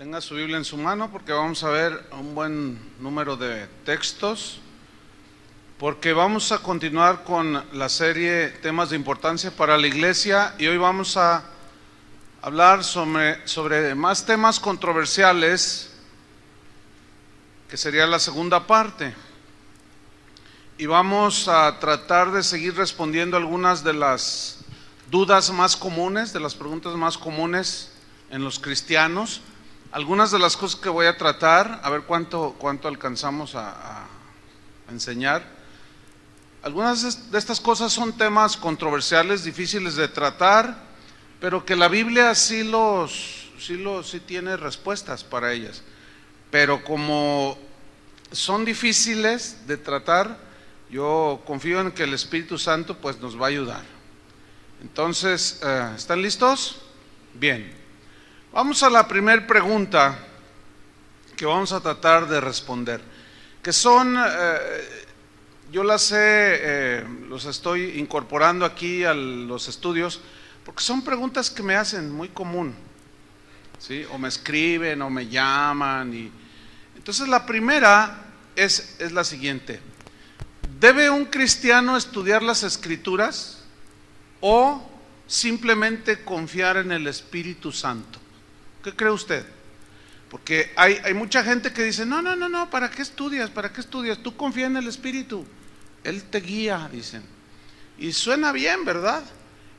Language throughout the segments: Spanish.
Tenga su Biblia en su mano porque vamos a ver un buen número de textos, porque vamos a continuar con la serie temas de importancia para la iglesia y hoy vamos a hablar sobre, más temas controversiales, que sería la segunda parte. Y vamos a tratar de seguir respondiendo algunas de las dudas más comunes, de las preguntas más comunes en los cristianos. Algunas de las cosas que voy a tratar, a ver cuánto, cuánto alcanzamos a, enseñar. Algunas de estas cosas son temas controversiales, difíciles de tratar, pero que la Biblia sí los, sí los, sí tiene respuestas para ellas. Pero como son difíciles de tratar, yo confío en que el Espíritu Santo pues nos va a ayudar. Entonces, eh, ¿están listos? Bien. Vamos a la primera pregunta que vamos a tratar de responder, que son, eh, yo las sé, eh, los estoy incorporando aquí a los estudios, porque son preguntas que me hacen muy común, ¿sí? O me escriben o me llaman. Y... Entonces la primera es, es la siguiente. ¿Debe un cristiano estudiar las escrituras o simplemente confiar en el Espíritu Santo? ¿Qué cree usted? Porque hay, hay, mucha gente que dice, no, no, no, no, ¿para qué estudias? ¿Para qué estudias? Tú confía en el Espíritu. Él te guía, dicen. Y suena bien, ¿verdad?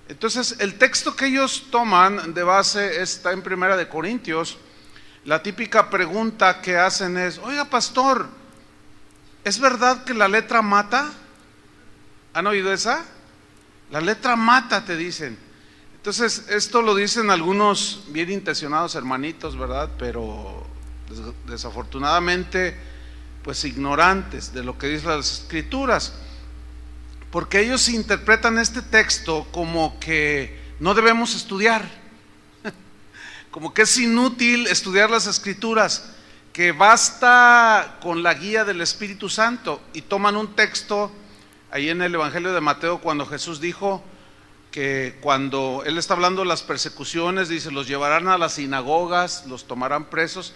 Entonces, el texto que ellos toman de base está en Primera de Corintios. La típica pregunta que hacen es, oiga, pastor, ¿es verdad que la letra mata? ¿Han oído esa? La letra mata, te dicen. Entonces, esto lo dicen algunos bien intencionados hermanitos, ¿verdad? Pero desafortunadamente, pues ignorantes de lo que dicen las escrituras. Porque ellos interpretan este texto como que no debemos estudiar, como que es inútil estudiar las escrituras, que basta con la guía del Espíritu Santo. Y toman un texto ahí en el Evangelio de Mateo cuando Jesús dijo, que cuando él está hablando de las persecuciones, dice, los llevarán a las sinagogas, los tomarán presos,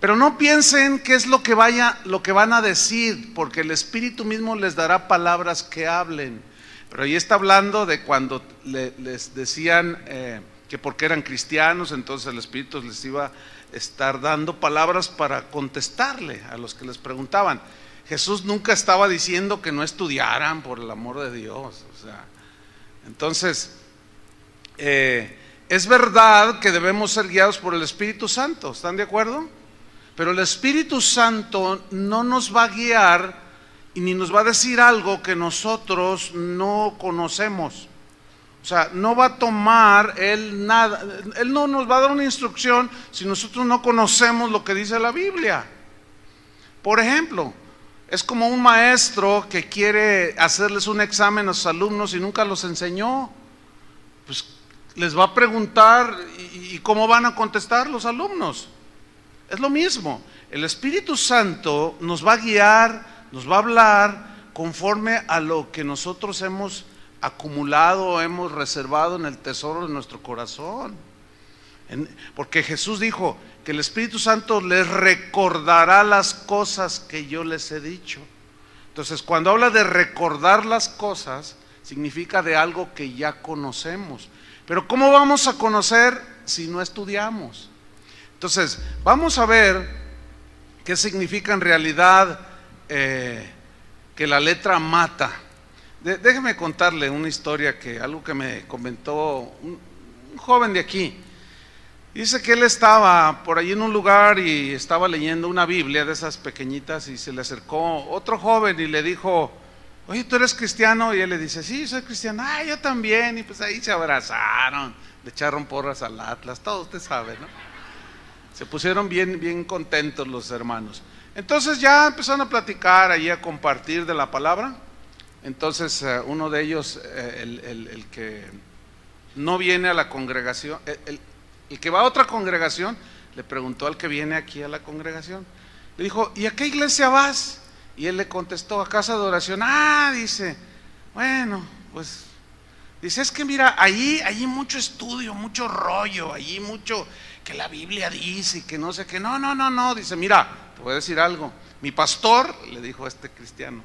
pero no piensen qué es lo que vaya, lo que van a decir, porque el Espíritu mismo les dará palabras que hablen. Pero ahí está hablando de cuando le, les decían eh, que porque eran cristianos, entonces el Espíritu les iba a estar dando palabras para contestarle a los que les preguntaban. Jesús nunca estaba diciendo que no estudiaran por el amor de Dios, o sea, entonces, eh, es verdad que debemos ser guiados por el Espíritu Santo, ¿están de acuerdo? Pero el Espíritu Santo no nos va a guiar y ni nos va a decir algo que nosotros no conocemos. O sea, no va a tomar Él nada, Él no nos va a dar una instrucción si nosotros no conocemos lo que dice la Biblia. Por ejemplo, es como un maestro que quiere hacerles un examen a sus alumnos y nunca los enseñó. Pues les va a preguntar y, cómo van a contestar los alumnos. Es lo mismo. El Espíritu Santo nos va a guiar, nos va a hablar conforme a lo que nosotros hemos acumulado, hemos reservado en el tesoro de nuestro corazón. Porque Jesús dijo, que el Espíritu Santo les recordará las cosas que yo les he dicho. Entonces, cuando habla de recordar las cosas, significa de algo que ya conocemos. Pero ¿cómo vamos a conocer si no estudiamos? Entonces, vamos a ver qué significa en realidad eh, que la letra mata. déjeme contarle una historia que algo que me comentó un joven de aquí. Dice que él estaba por allí en un lugar y estaba leyendo una Biblia de esas pequeñitas y se le acercó otro joven y le dijo, oye, ¿tú eres cristiano? Y él le dice, sí, soy cristiano. Ah, yo también. Y pues ahí se abrazaron, le echaron porras al Atlas, todo usted sabe, ¿no? Se pusieron bien, bien contentos los hermanos. Entonces ya empezaron a platicar allí, a compartir de la palabra. Entonces uh, uno de ellos, eh, el, el, el, que no viene a la congregación, el, el que va a otra congregación le preguntó al que viene aquí a la congregación. Le dijo, ¿y a qué iglesia vas? Y él le contestó, a casa de oración. Ah, dice, bueno, pues, dice, es que mira, allí, allí mucho estudio, mucho rollo, allí mucho que la Biblia dice, que no sé qué. No, no, no, no. Dice, mira, te voy a decir algo. Mi pastor, le dijo a este cristiano,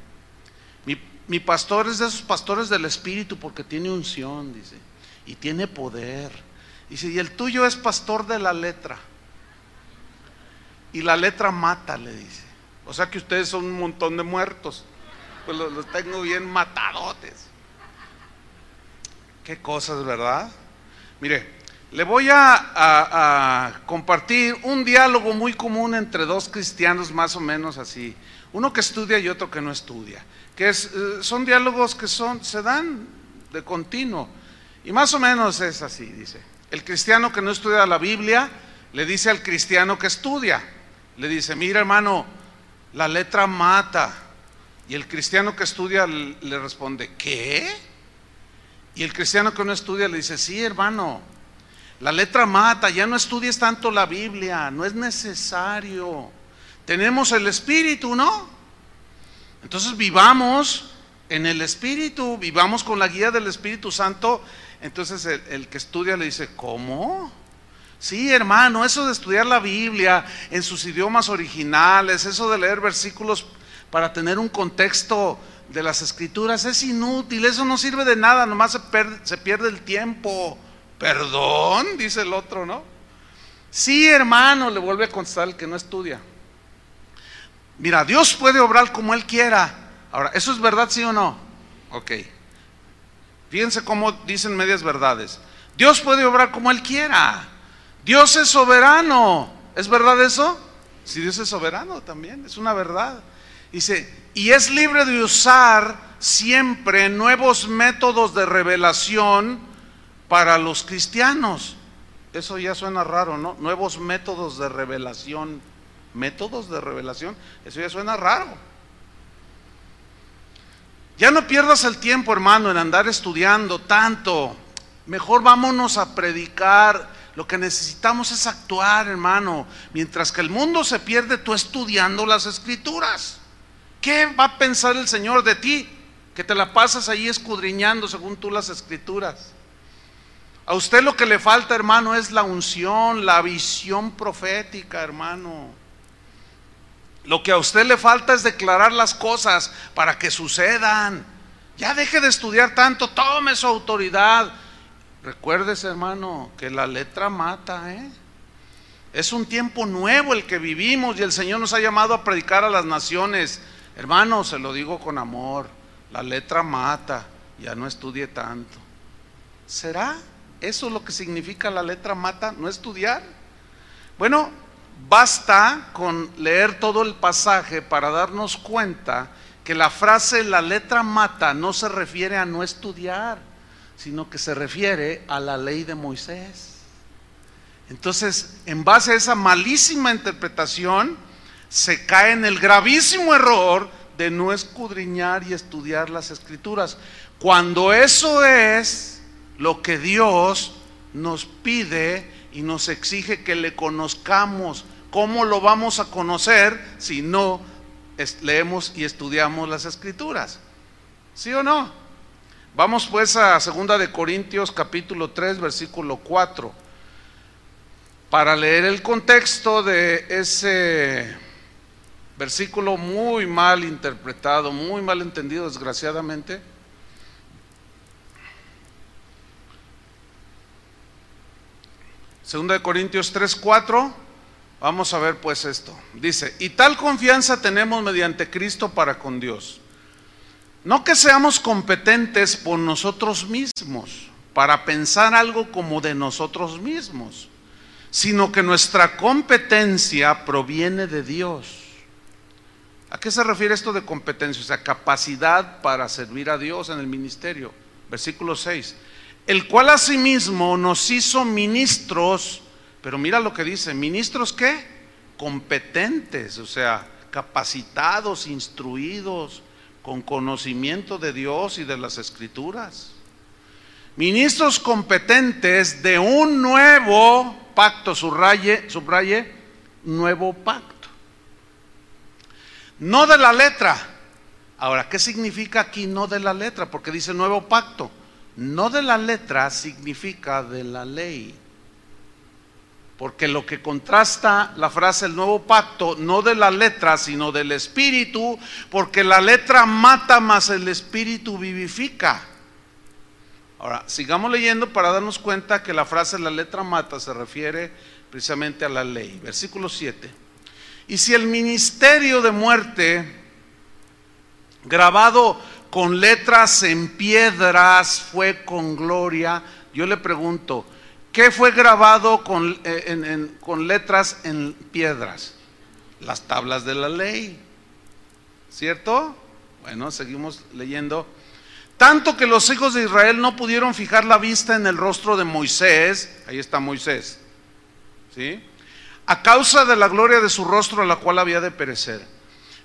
mi, mi pastor es de esos pastores del Espíritu porque tiene unción, dice, y tiene poder. Dice, y el tuyo es pastor de la letra. Y la letra mata, le dice. O sea que ustedes son un montón de muertos. Pues los, tengo bien matadotes. Qué cosas, ¿verdad? Mire, le voy a, a- a compartir un diálogo muy común entre dos cristianos, más o menos así. Uno que estudia y otro que no estudia. Que es, eh, son diálogos que son, se dan de continuo. Y más o menos es así, dice. El cristiano que no estudia la Biblia le dice al cristiano que estudia. Le dice, mira hermano, la letra mata. Y el cristiano que estudia le responde, ¿qué? Y el cristiano que no estudia le dice, sí, hermano, la letra mata, ya no estudies tanto la Biblia, no es necesario. Tenemos el Espíritu, ¿no? Entonces vivamos en el Espíritu, vivamos con la guía del Espíritu Santo. Entonces el, que estudia le dice, ¿cómo? Sí, hermano, eso de estudiar la Biblia en sus idiomas originales, eso de leer versículos para tener un contexto de las escrituras es inútil, eso no sirve de nada, nomás se, se pierde el tiempo. Perdón, dice el otro, ¿no? Sí, hermano, le vuelve a contestar el que no estudia. Mira, Dios puede obrar como Él quiera. Ahora, ¿eso es verdad, sí o no? Ok. Fíjense cómo dicen medias verdades. Dios puede obrar como Él quiera. Dios es soberano. ¿Es verdad eso? Si Dios es soberano también, es una verdad. Dice, y es libre de usar siempre nuevos métodos de revelación para los cristianos. Eso ya suena raro, ¿no? Nuevos métodos de revelación. Métodos de revelación, eso ya suena raro. Ya no pierdas el tiempo, hermano, en andar estudiando tanto. Mejor vámonos a predicar. Lo que necesitamos es actuar, hermano. Mientras que el mundo se pierde, tú estudiando las escrituras. ¿Qué va a pensar el Señor de ti? Que te la pasas ahí escudriñando según tú las escrituras. A usted lo que le falta, hermano, es la unción, la visión profética, hermano. Lo que a usted le falta es declarar las cosas para que sucedan. Ya deje de estudiar tanto, tome su autoridad. Recuérdese, hermano, que la letra mata, ¿eh? Es un tiempo nuevo el que vivimos y el Señor nos ha llamado a predicar a las naciones. Hermano, se lo digo con amor, la letra mata, ya no estudie tanto. ¿Será eso lo que significa la letra mata, no estudiar? Bueno, basta con leer todo el pasaje para darnos cuenta que la frase la letra mata no se refiere a no estudiar, sino que se refiere a la ley de Moisés. Entonces, en base a esa malísima interpretación, se cae en el gravísimo error de no escudriñar y estudiar las escrituras. Cuando eso es lo que Dios nos pide y nos exige que le conozcamos, ¿cómo lo vamos a conocer si no leemos y estudiamos las escrituras? ¿Sí o no? Vamos pues a 2 de Corintios capítulo 3 versículo 4 para leer el contexto de ese versículo muy mal interpretado, muy mal entendido desgraciadamente. Segunda de Corintios 3, 4. Vamos a ver pues esto. Dice, y tal confianza tenemos mediante Cristo para con Dios. No que seamos competentes por nosotros mismos, para pensar algo como de nosotros mismos, sino que nuestra competencia proviene de Dios. ¿A qué se refiere esto de competencia? O sea, capacidad para servir a Dios en el ministerio. Versículo 6. El cual asimismo nos hizo ministros, pero mira lo que dice, ministros qué? Competentes, o sea, capacitados, instruidos, con conocimiento de Dios y de las escrituras. Ministros competentes de un nuevo pacto, subraye, subraye, nuevo pacto. No de la letra. Ahora, ¿qué significa aquí no de la letra? Porque dice nuevo pacto. No de la letra significa de la ley. Porque lo que contrasta la frase el nuevo pacto, no de la letra, sino del espíritu, porque la letra mata más el espíritu vivifica. Ahora, sigamos leyendo para darnos cuenta que la frase la letra mata se refiere precisamente a la ley. Versículo 7. Y si el ministerio de muerte, grabado con letras en piedras, fue con gloria, yo le pregunto, ¿qué fue grabado con, eh, con letras en piedras? Las tablas de la ley. ¿Cierto? Bueno, seguimos leyendo. Tanto que los hijos de Israel no pudieron fijar la vista en el rostro de Moisés, ahí está Moisés, ¿sí? A causa de la gloria de su rostro a la cual había de perecer.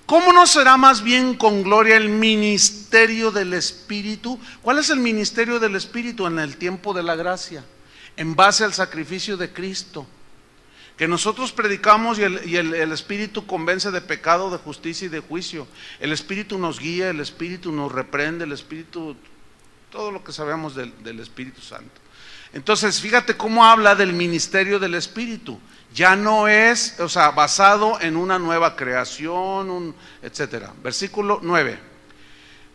¿Cómo no será más bien con gloria el ministerio del Espíritu? ¿Cuál es el ministerio del Espíritu en el tiempo de la gracia? En base al sacrificio de Cristo que nosotros predicamos y, el, Espíritu convence de pecado, de justicia y de juicio. El Espíritu nos guía, el Espíritu nos reprende, el Espíritu, todo lo que sabemos del, Espíritu Santo. Entonces, fíjate cómo habla del ministerio del Espíritu. Ya no es, o sea, basado en una nueva creación, un, etcétera. Versículo 9.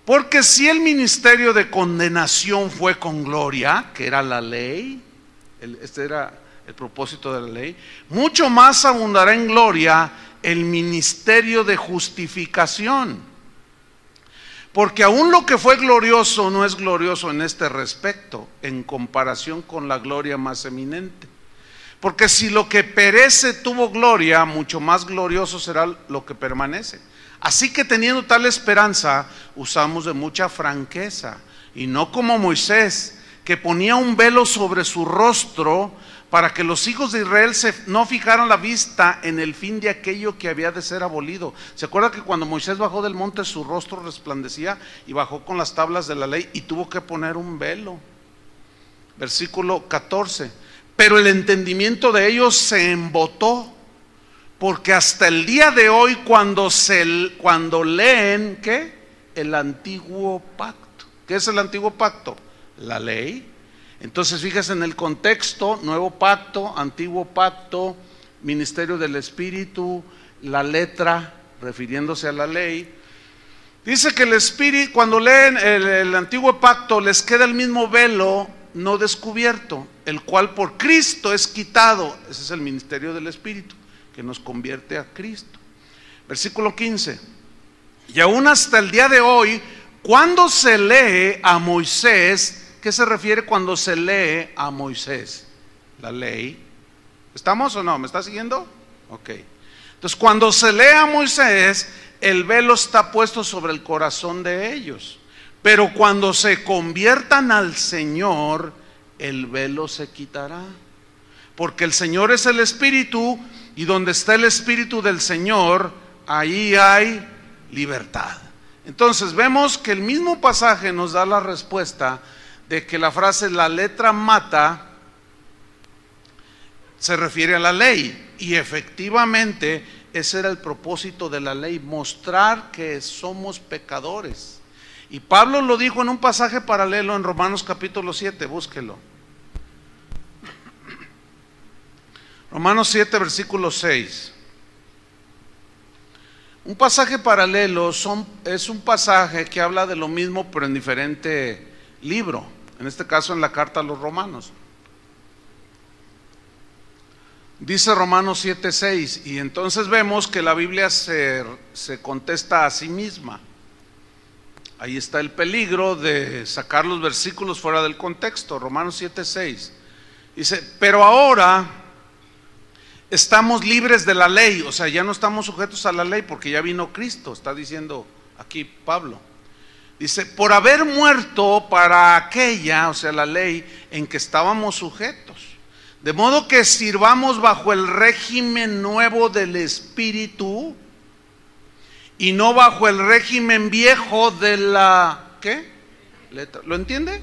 Porque si el ministerio de condenación fue con gloria, que era la ley, este era el propósito de la ley, mucho más abundará en gloria el ministerio de justificación. Porque aún lo que fue glorioso no es glorioso en este respecto, en comparación con la gloria más eminente. Porque si lo que perece tuvo gloria, mucho más glorioso será lo que permanece. Así que teniendo tal esperanza, usamos de mucha franqueza, y no como Moisés, que ponía un velo sobre su rostro para que los hijos de Israel se, no fijaran la vista en el fin de aquello que había de ser abolido. ¿Se acuerda que cuando Moisés bajó del monte su rostro resplandecía y bajó con las tablas de la ley y tuvo que poner un velo? Versículo 14. Pero el entendimiento de ellos se embotó, porque hasta el día de hoy cuando, se, cuando leen, ¿qué? El antiguo pacto. ¿Qué es el antiguo pacto? La ley entonces, fíjese en el contexto, nuevo pacto, antiguo pacto, ministerio del Espíritu, la letra, refiriéndose a la ley. Dice que el Espíritu, cuando leen el, el antiguo pacto, les queda el mismo velo no descubierto, el cual por Cristo es quitado. Ese es el ministerio del Espíritu, que nos convierte a Cristo. Versículo 15. Y aún hasta el día de hoy, cuando se lee a Moisés, ¿Qué se refiere cuando se lee a Moisés? La ley. ¿Estamos o no? ¿Me está siguiendo? Ok. Entonces, cuando se lee a Moisés, el velo está puesto sobre el corazón de ellos. Pero cuando se conviertan al Señor, el velo se quitará. Porque el Señor es el Espíritu y donde está el Espíritu del Señor, ahí hay libertad. Entonces vemos que el mismo pasaje nos da la respuesta de que la frase la letra mata se refiere a la ley. Y efectivamente ese era el propósito de la ley, mostrar que somos pecadores. Y Pablo lo dijo en un pasaje paralelo en Romanos capítulo 7, búsquelo. Romanos 7, versículo 6. Un pasaje paralelo son, es un pasaje que habla de lo mismo pero en diferente libro en este caso en la carta a los romanos. Dice Romanos 7:6, y entonces vemos que la Biblia se, se contesta a sí misma. Ahí está el peligro de sacar los versículos fuera del contexto. Romanos 7:6 dice, pero ahora estamos libres de la ley, o sea, ya no estamos sujetos a la ley porque ya vino Cristo, está diciendo aquí Pablo. Dice, por haber muerto para aquella, o sea, la ley en que estábamos sujetos. De modo que sirvamos bajo el régimen nuevo del Espíritu y no bajo el régimen viejo de la... ¿Qué? ¿Lo entiende?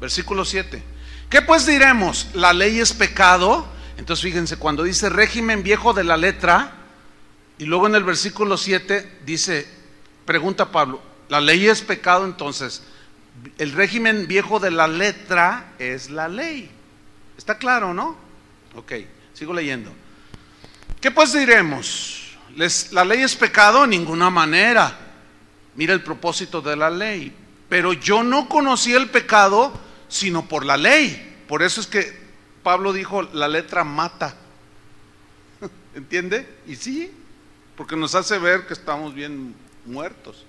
Versículo 7. ¿Qué pues diremos? ¿La ley es pecado? Entonces fíjense, cuando dice régimen viejo de la letra, y luego en el versículo 7 dice Pregunta Pablo, ¿la ley es pecado entonces? El régimen viejo de la letra es la ley. ¿Está claro, no? Ok, sigo leyendo. ¿Qué pues diremos? ¿La ley es pecado? En ninguna manera. Mira el propósito de la ley. Pero yo no conocí el pecado sino por la ley. Por eso es que Pablo dijo, la letra mata. ¿Entiende? Y sí, porque nos hace ver que estamos bien muertos.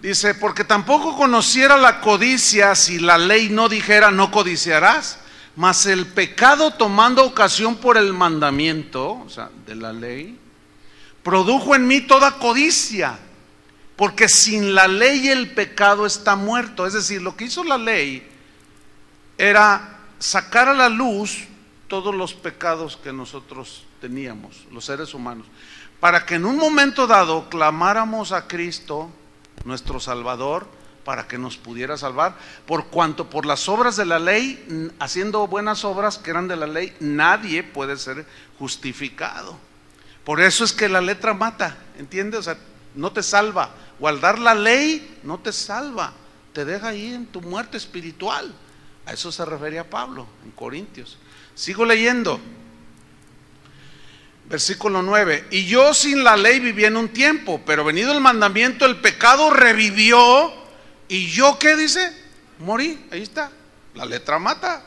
Dice, porque tampoco conociera la codicia si la ley no dijera no codiciarás, mas el pecado tomando ocasión por el mandamiento, o sea, de la ley, produjo en mí toda codicia, porque sin la ley el pecado está muerto. Es decir, lo que hizo la ley era sacar a la luz todos los pecados que nosotros teníamos, los seres humanos, para que en un momento dado clamáramos a Cristo, nuestro Salvador, para que nos pudiera salvar, por cuanto por las obras de la ley, haciendo buenas obras que eran de la ley, nadie puede ser justificado. Por eso es que la letra mata, ¿entiendes? O sea, no te salva. Guardar la ley no te salva, te deja ahí en tu muerte espiritual. A eso se refería Pablo en Corintios. Sigo leyendo. Versículo 9. Y yo sin la ley viví en un tiempo, pero venido el mandamiento, el pecado revivió. ¿Y yo qué dice? Morí. Ahí está. La letra mata.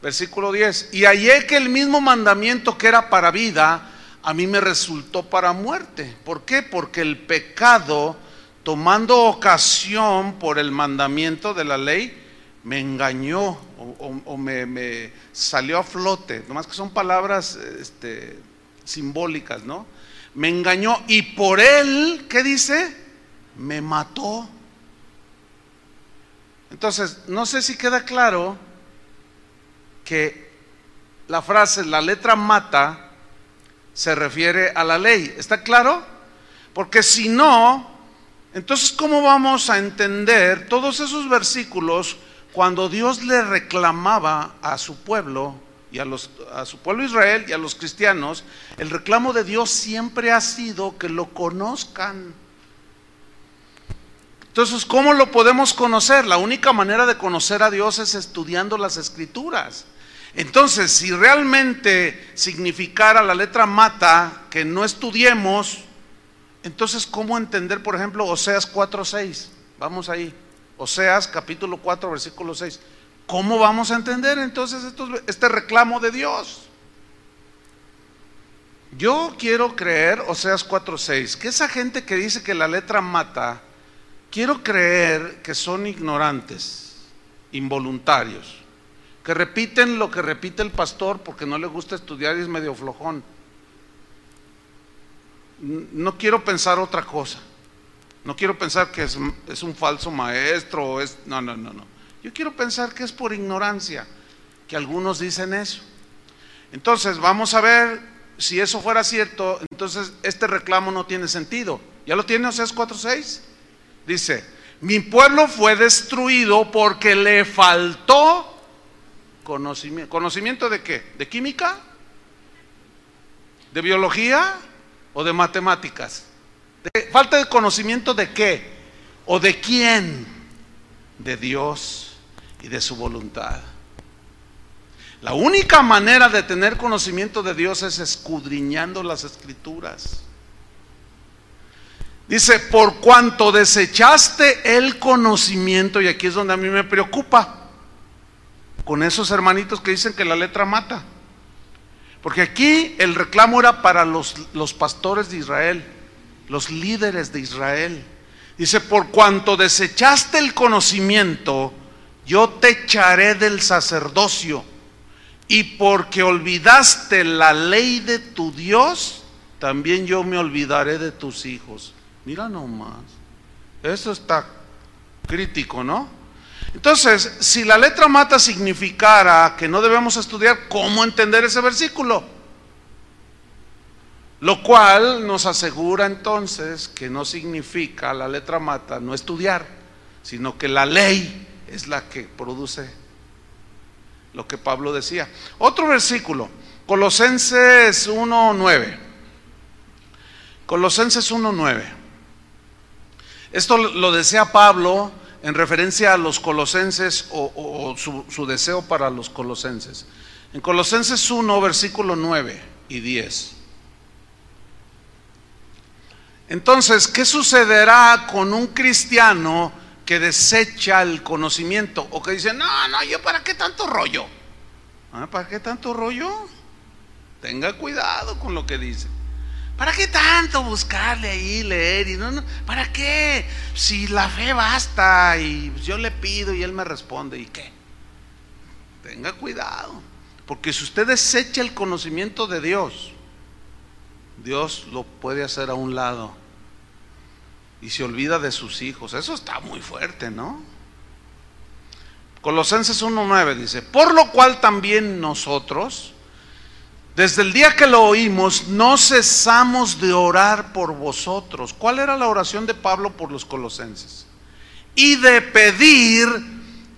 Versículo 10. Y hallé que el mismo mandamiento que era para vida, a mí me resultó para muerte. ¿Por qué? Porque el pecado, tomando ocasión por el mandamiento de la ley, me engañó o, me, salió a flote. Nomás que son palabras este, simbólicas, ¿no? Me engañó y por él, ¿qué dice? Me mató. Entonces, no sé si queda claro que la frase, la letra mata, se refiere a la ley. ¿Está claro? Porque si no, entonces ¿cómo vamos a entender todos esos versículos cuando Dios le reclamaba a su pueblo y a, los, a su pueblo Israel y a los cristianos? El reclamo de Dios siempre ha sido que lo conozcan. Entonces, ¿cómo lo podemos conocer? La única manera de conocer a Dios es estudiando las escrituras. Entonces, si realmente significara la letra mata que no estudiemos, entonces, ¿cómo entender, por ejemplo, Oseas 4.6? Vamos ahí. Oseas capítulo 4, versículo 6. ¿Cómo vamos a entender entonces este reclamo de Dios? Yo quiero creer, Oseas 4.6, que esa gente que dice que la letra mata, quiero creer que son ignorantes, involuntarios que repiten lo que repite el pastor porque no le gusta estudiar y es medio flojón. No quiero pensar otra cosa. No quiero pensar que es, un falso maestro. es, no, no, no, no. Yo quiero pensar que es por ignorancia, que algunos dicen eso. Entonces, vamos a ver si eso fuera cierto, entonces este reclamo no tiene sentido. ¿Ya lo tiene Oseas 4.6? Dice, mi pueblo fue destruido porque le faltó conocimiento. ¿Conocimiento de qué? ¿De química? ¿De biología? ¿O de matemáticas? ¿Falta de conocimiento de qué? ¿O de quién? De Dios y de su voluntad. La única manera de tener conocimiento de Dios es escudriñando las escrituras. Dice, por cuanto desechaste el conocimiento, y aquí es donde a mí me preocupa, con esos hermanitos que dicen que la letra mata. Porque aquí el reclamo era para los, los pastores de Israel, los líderes de Israel. Dice, por cuanto desechaste el conocimiento, yo te echaré del sacerdocio. Y porque olvidaste la ley de tu Dios, también yo me olvidaré de tus hijos. Mira nomás. Eso está crítico, ¿no? Entonces, si la letra mata significara que no debemos estudiar, ¿cómo entender ese versículo? Lo cual nos asegura entonces que no significa la letra mata no estudiar, sino que la ley es la que produce lo que Pablo decía. Otro versículo, Colosenses 1.9. Colosenses 1.9. Esto lo desea Pablo en referencia a los colosenses o, su, su deseo para los colosenses. En Colosenses 1, versículo 9 y 10. Entonces, ¿qué sucederá con un cristiano que desecha el conocimiento o que dice, no, no, yo para qué tanto rollo? ¿Ah, ¿Para qué tanto rollo? Tenga cuidado con lo que dice. ¿Para qué tanto buscarle ahí, leer? Y no, no, ¿Para qué? Si la fe basta y yo le pido y él me responde, ¿y qué? Tenga cuidado. Porque si usted desecha el conocimiento de Dios, Dios lo puede hacer a un lado y se olvida de sus hijos. Eso está muy fuerte, ¿no? Colosenses 1.9 dice, por lo cual también nosotros, desde el día que lo oímos, no cesamos de orar por vosotros. ¿Cuál era la oración de Pablo por los colosenses? Y de pedir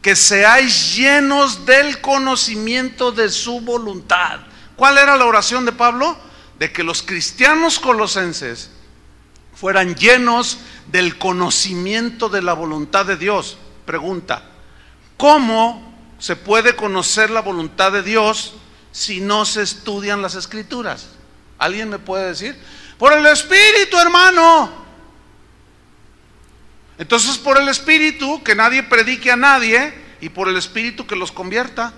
que seáis llenos del conocimiento de su voluntad. ¿Cuál era la oración de Pablo? De que los cristianos colosenses fueran llenos del conocimiento de la voluntad de Dios. Pregunta, ¿cómo se puede conocer la voluntad de Dios si no se estudian las escrituras? ¿Alguien me puede decir? Por el Espíritu, hermano. Entonces por el Espíritu, que nadie predique a nadie, y por el Espíritu que los convierta.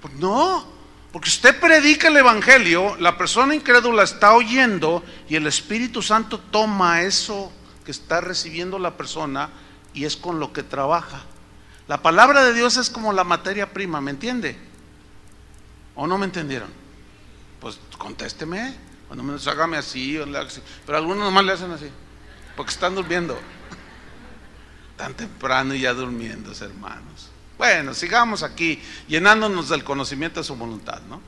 Pues no, porque usted predica el Evangelio, la persona incrédula está oyendo y el Espíritu Santo toma eso que está recibiendo la persona y es con lo que trabaja. La palabra de Dios es como la materia prima, ¿me entiende? ¿O no me entendieron? Pues contésteme, cuando menos hágame así, pero algunos nomás le hacen así, porque están durmiendo. Tan temprano y ya durmiendo, hermanos. Bueno, sigamos aquí llenándonos del conocimiento de su voluntad, ¿no?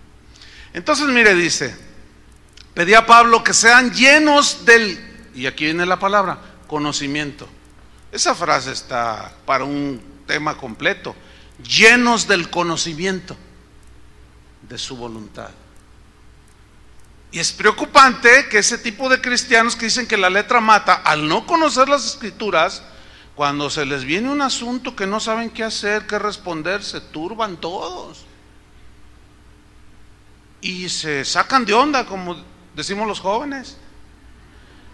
Entonces, mire, dice, pedía a Pablo que sean llenos del, y aquí viene la palabra, conocimiento. Esa frase está para un tema completo, llenos del conocimiento de su voluntad. Y es preocupante que ese tipo de cristianos que dicen que la letra mata, al no conocer las escrituras, cuando se les viene un asunto que no saben qué hacer, qué responder, se turban todos. Y se sacan de onda, como decimos los jóvenes.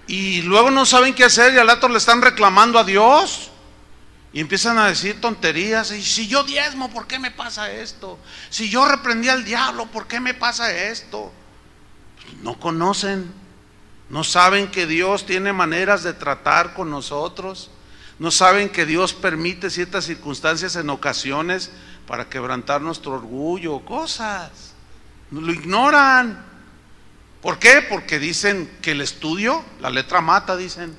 Y luego no saben qué hacer y al rato le están reclamando a Dios. Y empiezan a decir tonterías. Y si yo diezmo, ¿por qué me pasa esto? Si yo reprendí al diablo, ¿por qué me pasa esto? No conocen. No saben que Dios tiene maneras de tratar con nosotros. No saben que Dios permite ciertas circunstancias en ocasiones para quebrantar nuestro orgullo, cosas. Lo ignoran. ¿Por qué? Porque dicen que el estudio, la letra mata, dicen.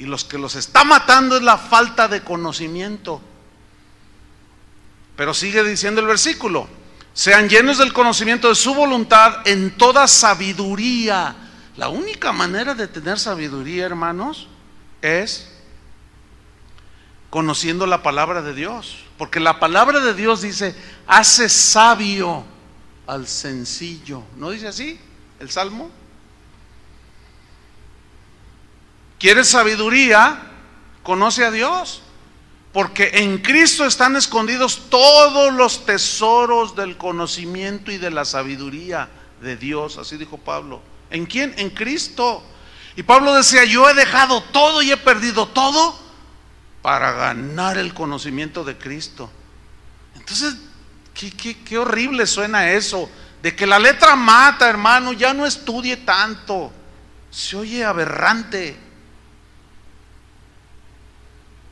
Y los que los está matando es la falta de conocimiento. Pero sigue diciendo el versículo, sean llenos del conocimiento de su voluntad en toda sabiduría. La única manera de tener sabiduría, hermanos, es conociendo la palabra de Dios. Porque la palabra de Dios dice, hace sabio al sencillo. ¿No dice así el Salmo? ¿Quieres sabiduría? Conoce a Dios. Porque en Cristo están escondidos todos los tesoros del conocimiento y de la sabiduría de Dios. Así dijo Pablo. ¿En quién? En Cristo. Y Pablo decía, yo he dejado todo y he perdido todo para ganar el conocimiento de Cristo. Entonces, qué, horrible suena eso, de que la letra mata, hermano, ya no estudie tanto. Se oye aberrante.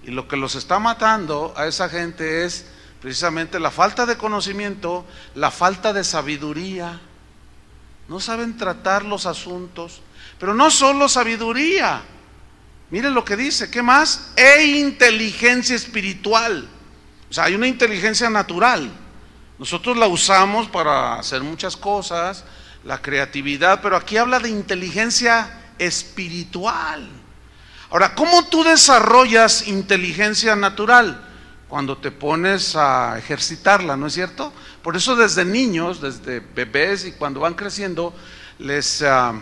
Y lo que los está matando a esa gente es precisamente la falta de conocimiento, la falta de sabiduría. No saben tratar los asuntos, pero no solo sabiduría, Miren lo que dice, ¿qué más? E inteligencia espiritual. O sea, hay una inteligencia natural. Nosotros la usamos para hacer muchas cosas, la creatividad, pero aquí habla de inteligencia espiritual. Ahora, ¿cómo tú desarrollas inteligencia natural? Cuando te pones a ejercitarla, ¿no es cierto? Por eso desde niños, desde bebés y cuando van creciendo, les ah,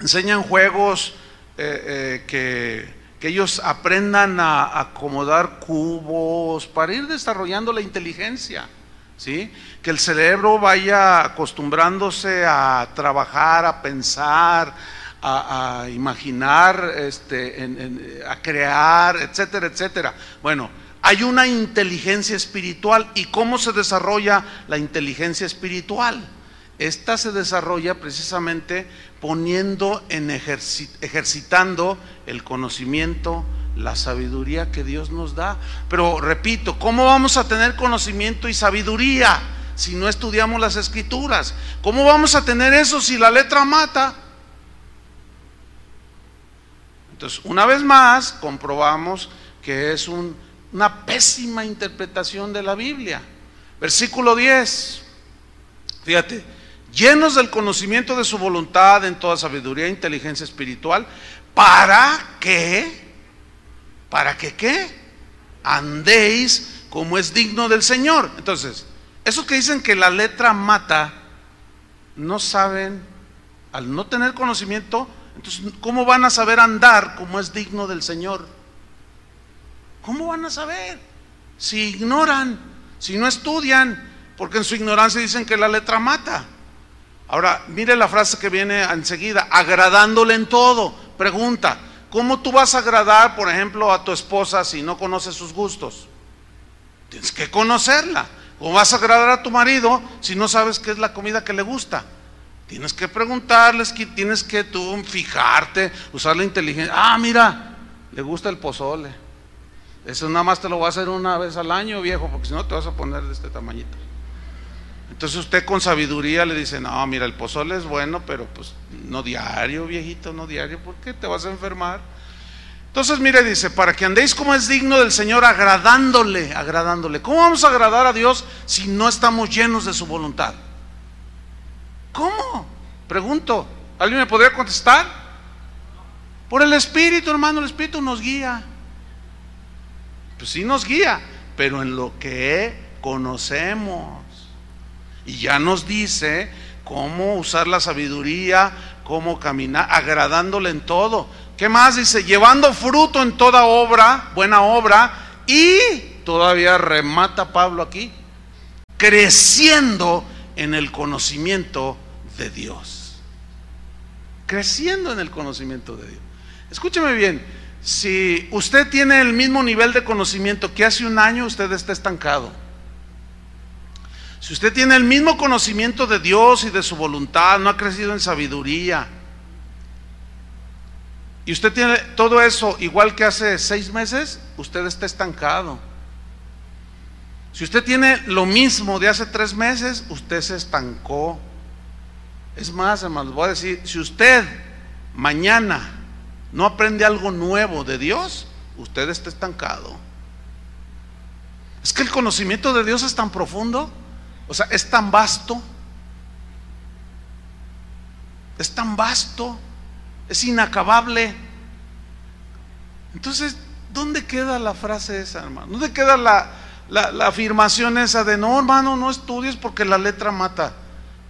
enseñan juegos eh, eh, que, que ellos aprendan a acomodar cubos para ir desarrollando la inteligencia. ¿Sí? Que el cerebro vaya acostumbrándose a trabajar, a pensar, a, imaginar, este, a crear, etcétera, etcétera. Bueno, hay una inteligencia espiritual. ¿Y cómo se desarrolla la inteligencia espiritual? Esta se desarrolla precisamente poniendo en ejercitando el conocimiento, la sabiduría que Dios nos da. Pero repito, ¿cómo vamos a tener conocimiento y sabiduría si no estudiamos las escrituras? ¿Cómo vamos a tener eso si la letra mata? Entonces, una vez más, comprobamos que es una pésima interpretación de la Biblia. Versículo 10. Fíjate, llenos del conocimiento de su voluntad en toda sabiduría e inteligencia espiritual, para que, para que qué, andéis como es digno del Señor. Entonces, esos que dicen que la letra mata, no saben, al no tener conocimiento, entonces, ¿cómo van a saber andar como es digno del Señor? ¿Cómo van a saber? Si ignoran, si no estudian, porque en su ignorancia dicen que la letra mata. Ahora, mire la frase que viene enseguida, agradándole en todo. Pregunta, ¿cómo tú vas a agradar, por ejemplo, a tu esposa si no conoces sus gustos? Tienes que conocerla. ¿Cómo vas a agradar a tu marido si no sabes qué es la comida que le gusta? Tienes que preguntarles, tienes que tú fijarte, usar la inteligencia. Ah, mira, le gusta el pozole. Eso nada más te lo voy a hacer una vez al año, viejo, porque si no te vas a poner de este tamañito. Entonces usted con sabiduría le dice, no, mira, el pozole es bueno, pero pues no diario, viejito, no diario, ¿por qué te vas a enfermar? Entonces, mire, dice, para que andéis como es digno del Señor, agradándole, agradándole. ¿Cómo vamos a agradar a Dios si no estamos llenos de su voluntad? ¿Cómo? Pregunto. ¿Alguien me podría contestar? Por el Espíritu, hermano, el Espíritu nos guía. Pues sí nos guía, pero en lo que conocemos. Y ya nos dice cómo usar la sabiduría, cómo caminar, agradándole en todo. ¿Qué más dice? Llevando fruto en toda obra, buena obra, y todavía remata Pablo aquí, creciendo en el conocimiento de Dios. Creciendo en el conocimiento de Dios. Escúcheme bien, si usted tiene el mismo nivel de conocimiento que hace un año, usted está estancado. Si usted tiene el mismo conocimiento de Dios y de su voluntad, no ha crecido en sabiduría, y usted tiene todo eso igual que hace seis meses, usted está estancado. Si usted tiene lo mismo de hace tres meses, usted se estancó. Es más, hermanos, voy a decir, si usted mañana no aprende algo nuevo de Dios, usted está estancado. Es que el conocimiento de Dios es tan profundo, o sea, es tan vasto, es tan vasto, es inacabable. Entonces, ¿dónde queda la frase esa, hermano? ¿Dónde queda la, la afirmación esa de no, hermano, no estudies porque la letra mata?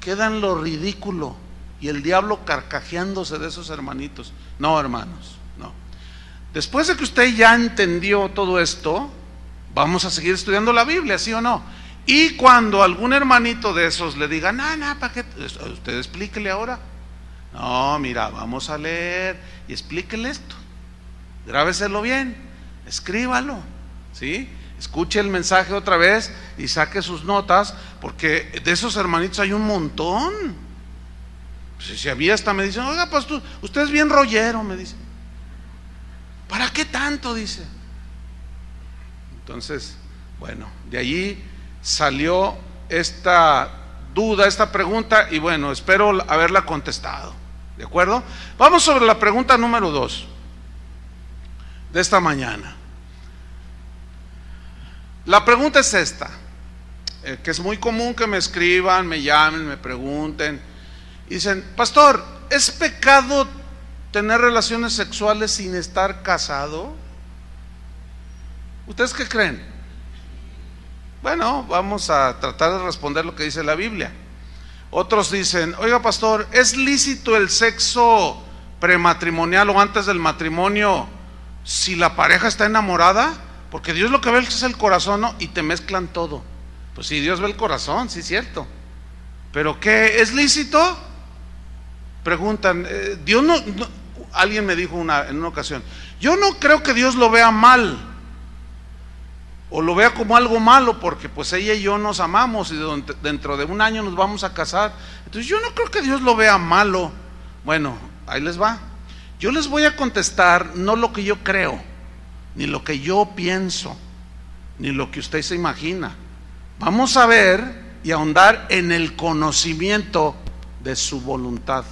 queda en lo ridículo y el diablo carcajeándose de esos hermanitos. No, hermanos, no. Después de que usted ya entendió todo esto, vamos a seguir estudiando la Biblia, ¿sí o no? Y cuando algún hermanito de esos le diga, no, no, ¿para qué? Usted explíquele ahora. No, mira, vamos a leer y explíquele esto. Grábeselo bien, escríbalo, ¿sí? escuche el mensaje otra vez y saque sus notas, porque de esos hermanitos hay un montón. Pues, si había hasta me dicen, oiga, pues usted es bien rollero, me dice. ¿Para qué tanto? Dice. Entonces, bueno, de allí salió esta duda, esta pregunta, y bueno, espero haberla contestado. ¿De acuerdo? Vamos sobre la pregunta número dos de esta mañana. La pregunta es esta, eh, que es muy común que me escriban, me llamen, me pregunten. dicen, pastor, ¿es pecado tener relaciones sexuales sin estar casado? ¿Ustedes qué creen? Bueno, vamos a tratar de responder lo que dice la Biblia. Otros dicen, oiga pastor, ¿es lícito el sexo prematrimonial o antes del matrimonio si la pareja está enamorada, porque Dios lo que ve es el corazón, ¿no? Y te mezclan todo. Pues sí, Dios ve el corazón, sí cierto. Pero ¿qué? ¿Es lícito? Preguntan, eh, Dios no, alguien me dijo una, en una ocasión, yo no creo que Dios lo vea mal o lo vea como algo malo porque pues ella y yo nos amamos y dentro de un año nos vamos a casar. Entonces yo no creo que Dios lo vea malo. Bueno, ahí les va. Yo les voy a contestar no lo que yo creo, ni lo que yo pienso, ni lo que usted se imagina. Vamos a ver y ahondar en el conocimiento de su voluntad.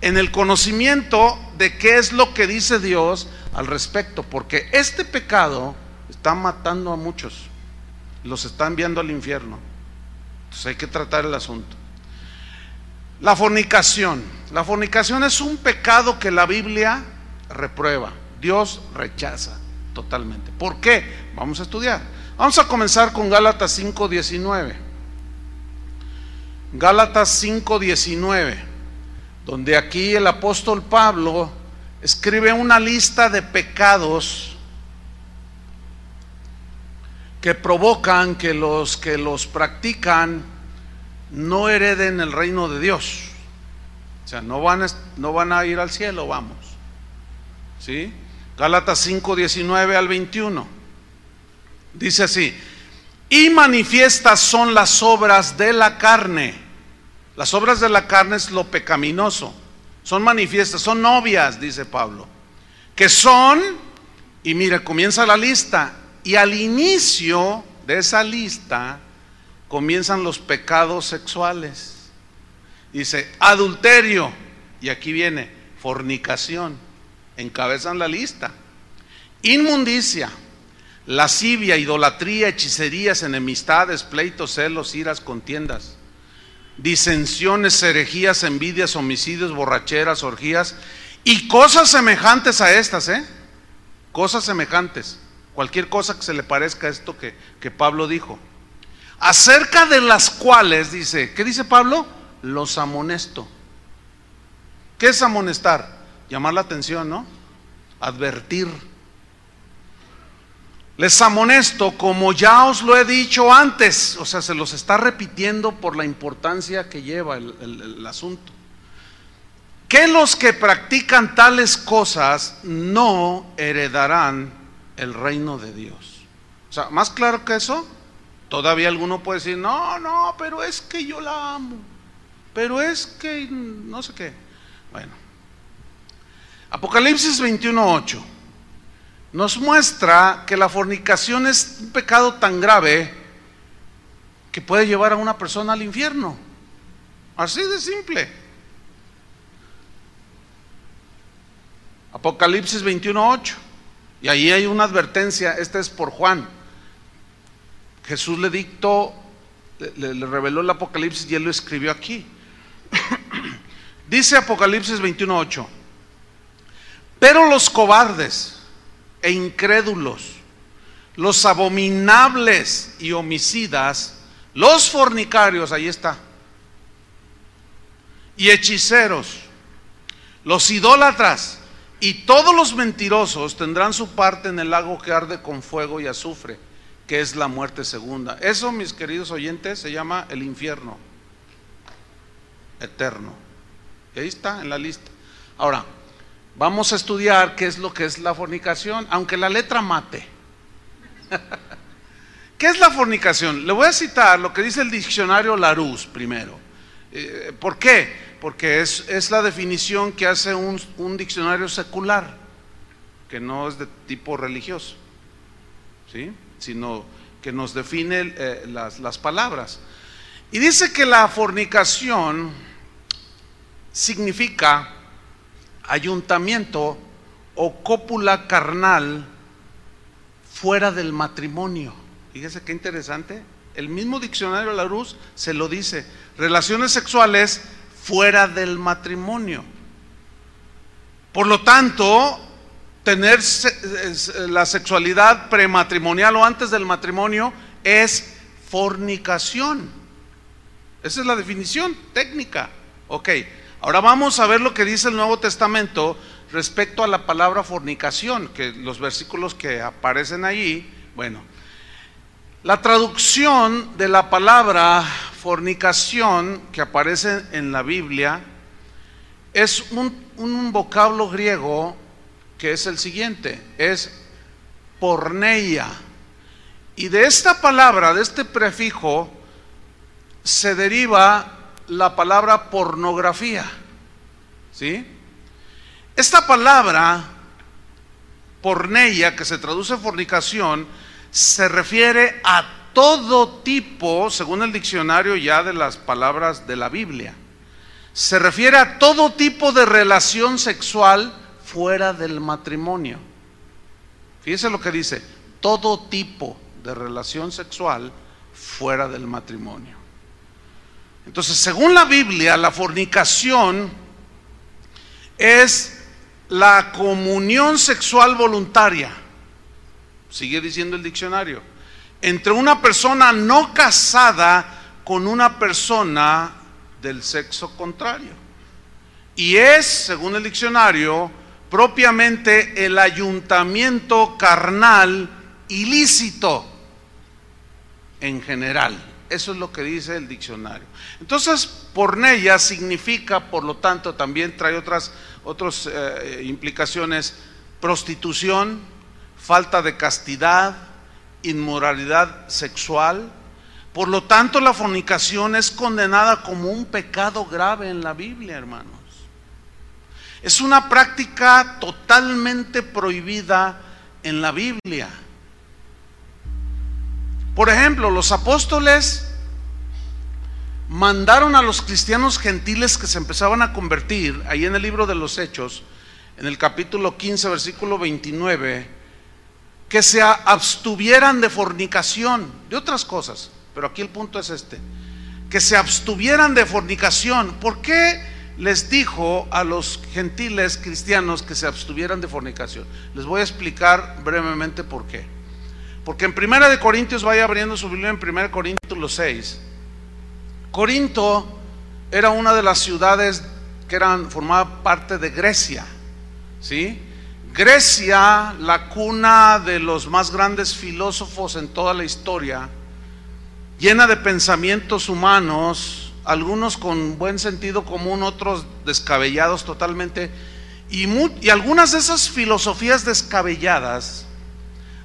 En el conocimiento de qué es lo que dice Dios al respecto, porque este pecado está matando a muchos, los está enviando al infierno. Entonces hay que tratar el asunto. La fornicación. La fornicación es un pecado que la Biblia reprueba. Dios rechaza totalmente. ¿Por qué? Vamos a estudiar. Vamos a comenzar con Gálatas 5.19. Gálatas 5.19, donde aquí el apóstol Pablo escribe una lista de pecados que provocan que los que los practican no hereden el reino de Dios. O sea, no van a, no van a ir al cielo, vamos. ¿Sí? Gálatas 5, 19 al 21. Dice así, y manifiestas son las obras de la carne. Las obras de la carne es lo pecaminoso. Son manifiestas, son novias, dice Pablo. Que son, y mira, comienza la lista. Y al inicio de esa lista comienzan los pecados sexuales. Dice, adulterio, y aquí viene, fornicación, encabezan la lista. Inmundicia, lascivia, idolatría, hechicerías, enemistades, pleitos, celos, iras, contiendas, disensiones, herejías, envidias, homicidios, borracheras, orgías y cosas semejantes a estas, ¿eh? Cosas semejantes. Cualquier cosa que se le parezca a esto que, que Pablo dijo acerca de las cuales dice, ¿qué dice Pablo? Los amonesto. ¿Qué es amonestar? Llamar la atención, ¿no? Advertir. Les amonesto como ya os lo he dicho antes, o sea, se los está repitiendo por la importancia que lleva el, el asunto. Que los que practican tales cosas no heredarán el reino de Dios. O sea, más claro que eso, Todavía alguno puede decir, no, no, pero es que yo la amo. Pero es que no sé qué. Bueno. Apocalipsis 21.8 nos muestra que la fornicación es un pecado tan grave que puede llevar a una persona al infierno. Así de simple. Apocalipsis 21.8. Y ahí hay una advertencia, esta es por Juan. Jesús le dictó, le, reveló el Apocalipsis y él lo escribió aquí. Dice Apocalipsis 21.8, pero los cobardes e incrédulos, los abominables y homicidas, los fornicarios, ahí está, y hechiceros, los idólatras y todos los mentirosos tendrán su parte en el lago que arde con fuego y azufre que es la muerte segunda. Eso, mis queridos oyentes, se llama el infierno eterno. Y ahí está en la lista. Ahora, vamos a estudiar qué es lo que es la fornicación, aunque la letra mate. ¿Qué es la fornicación? Le voy a citar lo que dice el diccionario Larousse primero. Eh, ¿Por qué? Porque es, es, la definición que hace un, un diccionario secular, que no es de tipo religioso. ¿Sí? sino que nos define eh, las, las palabras. Y dice que la fornicación significa ayuntamiento o cópula carnal fuera del matrimonio. Fíjese qué interesante. El mismo diccionario de la Luz se lo dice. Relaciones sexuales fuera del matrimonio. Por lo tanto, tener la sexualidad prematrimonial o antes del matrimonio es fornicación. Esa es la definición técnica. Ok, Ahora vamos a ver lo que dice el Nuevo Testamento respecto a la palabra fornicación, que los versículos que aparecen allí, bueno, la traducción de la palabra fornicación que aparece en la Biblia es un, un vocablo griego que es el siguiente, es porneia. Y de esta palabra, de este prefijo, se deriva la palabra pornografía. ¿Sí? Esta palabra, porneia, que se traduce fornicación, se refiere a todo tipo, según el diccionario ya de las palabras de la Biblia, se refiere a todo tipo de relación sexual fuera del matrimonio. Fíjese lo que dice, todo tipo de relación sexual fuera del matrimonio. Entonces, según la Biblia, la fornicación es la comunión sexual voluntaria, sigue diciendo el diccionario, entre una persona no casada con una persona del sexo contrario. Y es, según el diccionario, propiamente el ayuntamiento carnal ilícito en general. Eso es lo que dice el diccionario. Entonces, porneia significa, por lo tanto, también trae otras, otras eh, implicaciones, prostitución, falta de castidad, inmoralidad sexual. Por lo tanto, la fornicación es condenada como un pecado grave en la Biblia, hermanos. Es una práctica totalmente prohibida en la Biblia. Por ejemplo, los apóstoles mandaron a los cristianos gentiles que se empezaban a convertir, ahí en el libro de los Hechos, en el capítulo 15, versículo 29, que se abstuvieran de fornicación, de otras cosas, pero aquí el punto es este, que se abstuvieran de fornicación. ¿Por qué les dijo a los gentiles cristianos que se abstuvieran de fornicación? Les voy a explicar brevemente por qué. Porque en Primera de Corintios, vaya abriendo su Biblia en Primera Corintios 6. Corinto era una de las ciudades que eran formaba parte de Grecia, ¿sí? Grecia, la cuna de los más grandes filósofos en toda la historia, llena de pensamientos humanos, algunos con buen sentido común, otros descabellados totalmente, y, algunas de esas filosofías descabelladas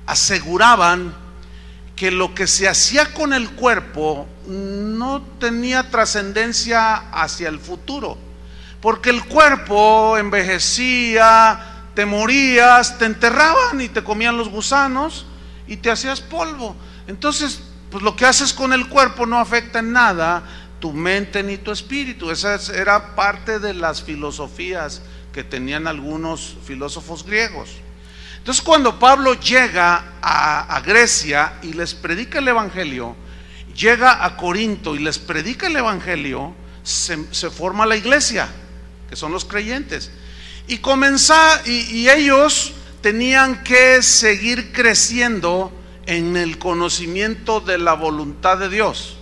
aseguraban que lo que se hacía con el cuerpo no tenía trascendencia hacia el futuro, porque el cuerpo envejecía, te morías, te enterraban y te comían los gusanos y te hacías polvo. Entonces, pues lo que haces con el cuerpo no afecta en nada tu mente ni tu espíritu. Esa era parte de las filosofías que tenían algunos filósofos griegos. Entonces cuando Pablo llega a, Grecia y les predica el Evangelio, llega a Corinto y les predica el Evangelio, se, forma la iglesia, que son los creyentes. Y, y, ellos tenían que seguir creciendo en el conocimiento de la voluntad de Dios.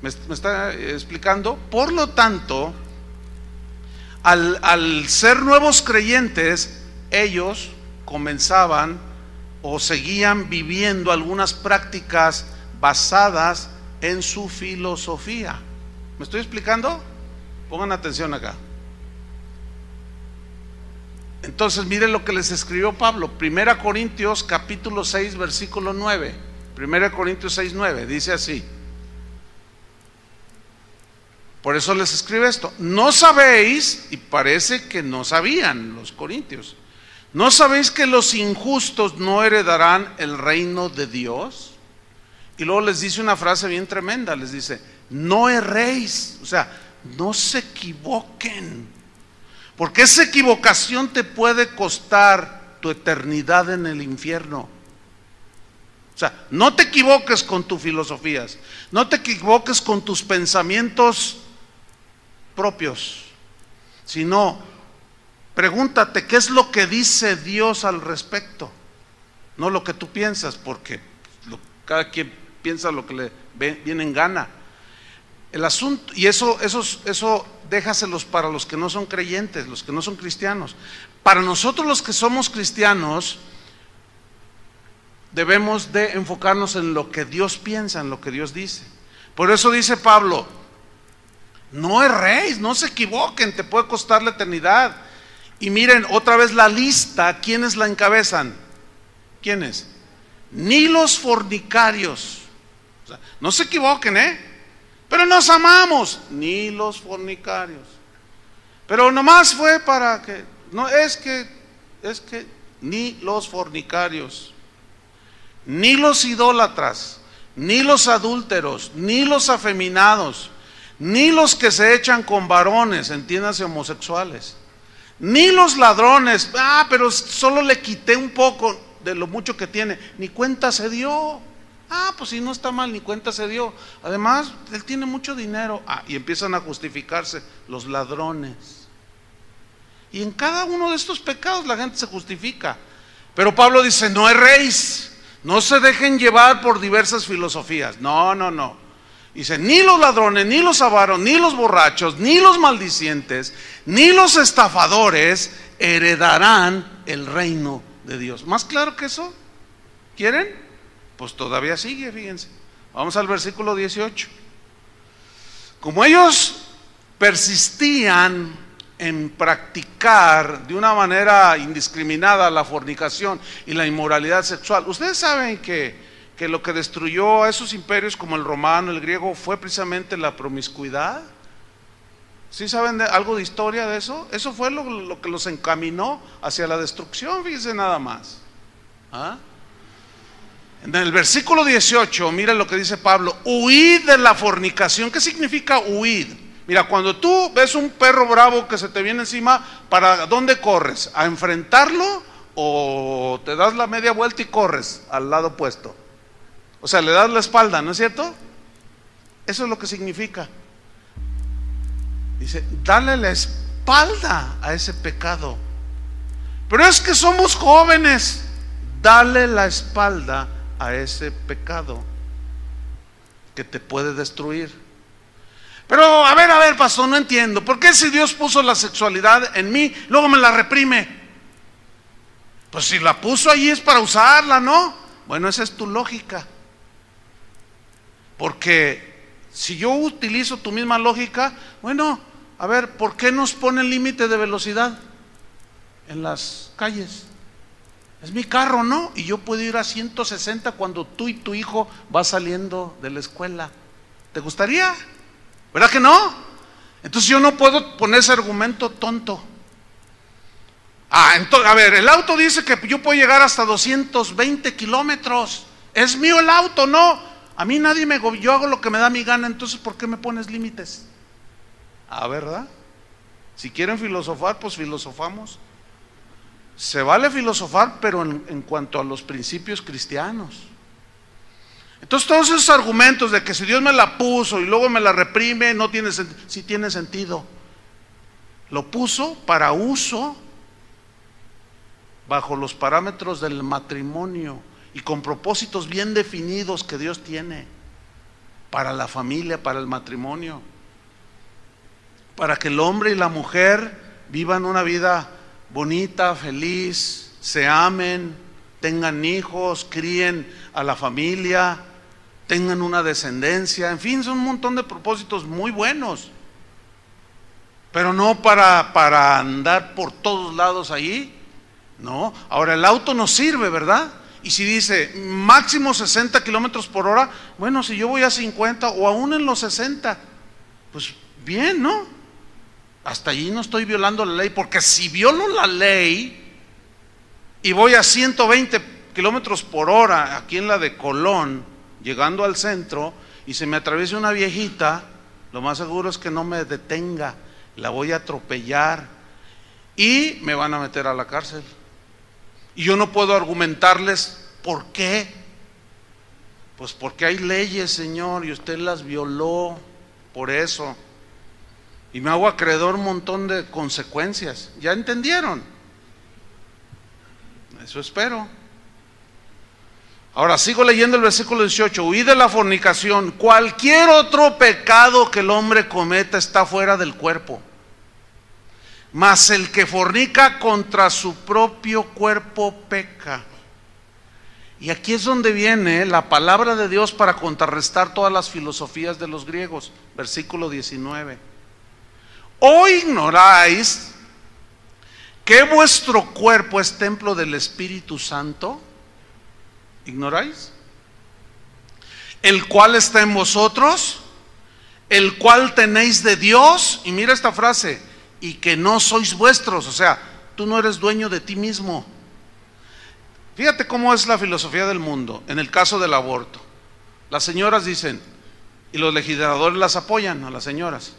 ¿Me, está explicando? Por lo tanto, al ser nuevos creyentes, ellos comenzaban o seguían viviendo algunas prácticas basadas en su filosofía. ¿Me estoy explicando? Pongan atención acá. Entonces miren lo que les escribió Pablo. Primera Corintios capítulo 6 versículo 9. Primera Corintios 6 9. Dice así. Por eso les escribe esto. No sabéis, y parece que no sabían los corintios, ¿No sabéis que los injustos no heredarán el reino de Dios? Y luego les dice una frase bien tremenda, les dice, no erréis, o sea, no se equivoquen, porque esa equivocación te puede costar tu eternidad en el infierno. O sea, no te equivoques con tus filosofías, no te equivoques con tus pensamientos propios, sino Pregúntate qué es lo que dice Dios al respecto, no lo que tú piensas, porque cada quien piensa lo que le viene en gana. El asunto, y eso, eso, eso déjaselos para los que no son creyentes, los que no son cristianos. Para nosotros los que somos cristianos, debemos de enfocarnos en lo que Dios piensa, en lo que Dios dice. Por eso dice Pablo, no erréis, no se equivoquen, te puede costar la eternidad. Y miren otra vez la lista, ¿quiénes la encabezan? ¿Quiénes? Ni los fornicarios. no se equivoquen, ¿eh? Pero nos amamos, ni los fornicarios. Pero nomás fue para que, no, es que, es que, ni los fornicarios, ni los idólatras, ni los adúlteros, ni los afeminados, ni los que se echan con varones, entiéndase homosexuales, ni los ladrones, ah, pero solo le quité un poco de lo mucho que tiene, ni cuenta se dio. Ah, pues si no está mal, ni cuenta se dio. Además, él tiene mucho dinero. Ah, y empiezan a justificarse los ladrones. Y en cada uno de estos pecados la gente se justifica. Pero Pablo dice, no erréis. No se dejen llevar por diversas filosofías. No, no, no. Dice, ni los ladrones, ni los avaros, ni los borrachos, ni los maldicientes, ni los estafadores heredarán el reino de Dios. ¿Más claro que eso? ¿Quieren? Pues todavía sigue, fíjense. Vamos al versículo 18. Como ellos persistían en practicar de una manera indiscriminada la fornicación y la inmoralidad sexual. Ustedes saben que, que lo que destruyó a esos imperios como el romano, el griego, fue precisamente la promiscuidad. ¿Sí saben algo de historia de eso? Eso fue lo, que los encaminó hacia la destrucción, fíjense nada más. ¿Ah? En el versículo 18, miren lo que dice Pablo, huid de la fornicación. ¿Qué significa huir? Mira, cuando tú ves un perro bravo que se te viene encima, ¿para dónde corres? ¿A enfrentarlo o te das la media vuelta y corres al lado opuesto? O sea, le das la espalda, ¿no es cierto? Eso es lo que significa. Dice, dale la espalda a ese pecado. Pero es que somos jóvenes. Dale la espalda a ese pecado que te puede destruir. Pero a ver, a ver, pastor, no entiendo. ¿Por qué si Dios puso la sexualidad en mí, luego me la reprime? Pues si la puso ahí es para usarla, ¿no? Bueno, esa es tu lógica. Porque si yo utilizo tu misma lógica, bueno, a ver, ¿por qué nos pone el límite de velocidad en las calles? Es mi carro, ¿no? Y yo puedo ir a 160 cuando tú y tu hijo va saliendo de la escuela. ¿Te gustaría? ¿Verdad que no? Entonces yo no puedo poner ese argumento tonto. Ah, entonces, a ver, el auto dice que yo puedo llegar hasta 220 kilómetros. Es mío el auto, no. A mí nadie me... Yo hago lo que me da mi gana, entonces ¿por qué me pones límites? Ah, ¿verdad? Si quieren filosofar, pues filosofamos. Se vale filosofar, pero en, cuanto a los principios cristianos. Entonces todos esos argumentos de que si Dios me la puso y luego me la reprime, no tiene sí tiene sentido. Lo puso para uso bajo los parámetros del matrimonio y con propósitos bien definidos que Dios tiene para la familia, para el matrimonio, para que el hombre y la mujer vivan una vida bonita, feliz, se amen, tengan hijos, críen a la familia, tengan una descendencia, en fin, son un montón de propósitos muy buenos. Pero no para, para andar por todos lados ahí. No, ahora el auto nos sirve, ¿verdad? Y si dice máximo 60 kilómetros por hora, bueno, si yo voy a 50 o aún en los 60, pues bien, ¿no? Hasta allí no estoy violando la ley, porque si violo la ley y voy a 120 kilómetros por hora aquí en la de Colón, llegando al centro y se me atraviesa una viejita, lo más seguro es que no me detenga, la voy a atropellar y me van a meter a la cárcel. Y yo no puedo argumentarles por qué. Pues porque hay leyes, Señor, y usted las violó por eso. Y me hago acreedor un montón de consecuencias. ¿Ya entendieron? Eso espero. Ahora sigo leyendo el versículo 18. Huid de la fornicación. Cualquier otro pecado que el hombre cometa está fuera del cuerpo. Mas el que fornica contra su propio cuerpo peca. Y aquí es donde viene la palabra de Dios para contrarrestar todas las filosofías de los griegos. Versículo 19. ¿O ignoráis que vuestro cuerpo es templo del Espíritu Santo? ¿Ignoráis? El cual está en vosotros, el cual tenéis de Dios. Y mira esta frase, y que no sois vuestros. O sea, tú no eres dueño de ti mismo. Fíjate cómo es la filosofía del mundo en el caso del aborto. Las señoras dicen, y los legisladores las apoyan a las señoras,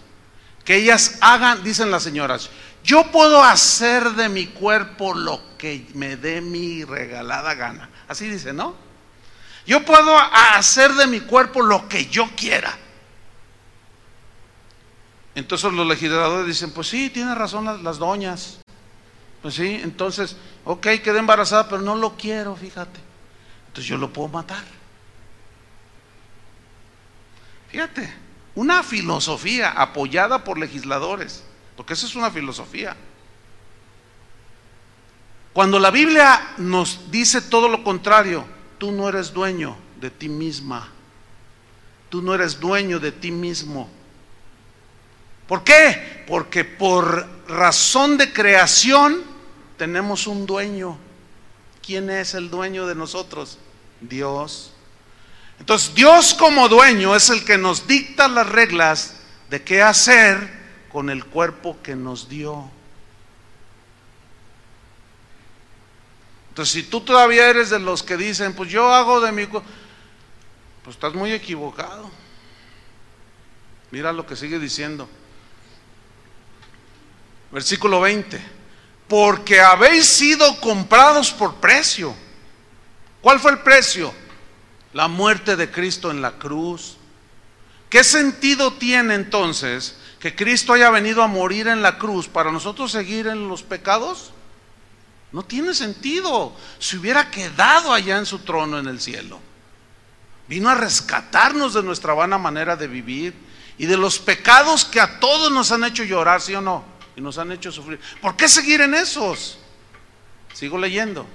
que ellas hagan, dicen las señoras, yo puedo hacer de mi cuerpo lo que me dé mi regalada gana. Así dice, ¿no? Yo puedo hacer de mi cuerpo lo que yo quiera. Entonces los legisladores dicen, pues sí, tiene razón las, las doñas. Pues sí, entonces, ok, quedé embarazada, pero no lo quiero, fíjate. Entonces yo lo puedo matar. Fíjate, una filosofía apoyada por legisladores, porque esa es una filosofía. Cuando la Biblia nos dice todo lo contrario, tú no eres dueño de ti misma, tú no eres dueño de ti mismo. ¿Por qué? Porque por razón de creación tenemos un dueño. ¿Quién es el dueño de nosotros? Dios. Entonces Dios como dueño es el que nos dicta las reglas de qué hacer con el cuerpo que nos dio. Entonces si tú todavía eres de los que dicen, pues yo hago de mi cuerpo, pues estás muy equivocado. Mira lo que sigue diciendo. Versículo 20. Porque habéis sido comprados por precio. ¿Cuál fue el precio? La muerte de Cristo en la cruz. ¿Qué sentido tiene entonces que Cristo haya venido a morir en la cruz para nosotros seguir en los pecados? No tiene sentido. Si hubiera quedado allá en su trono en el cielo. Vino a rescatarnos de nuestra vana manera de vivir y de los pecados que a todos nos han hecho llorar, ¿sí o no? y nos han hecho sufrir. ¿Por qué seguir en esos? Sigo leyendo.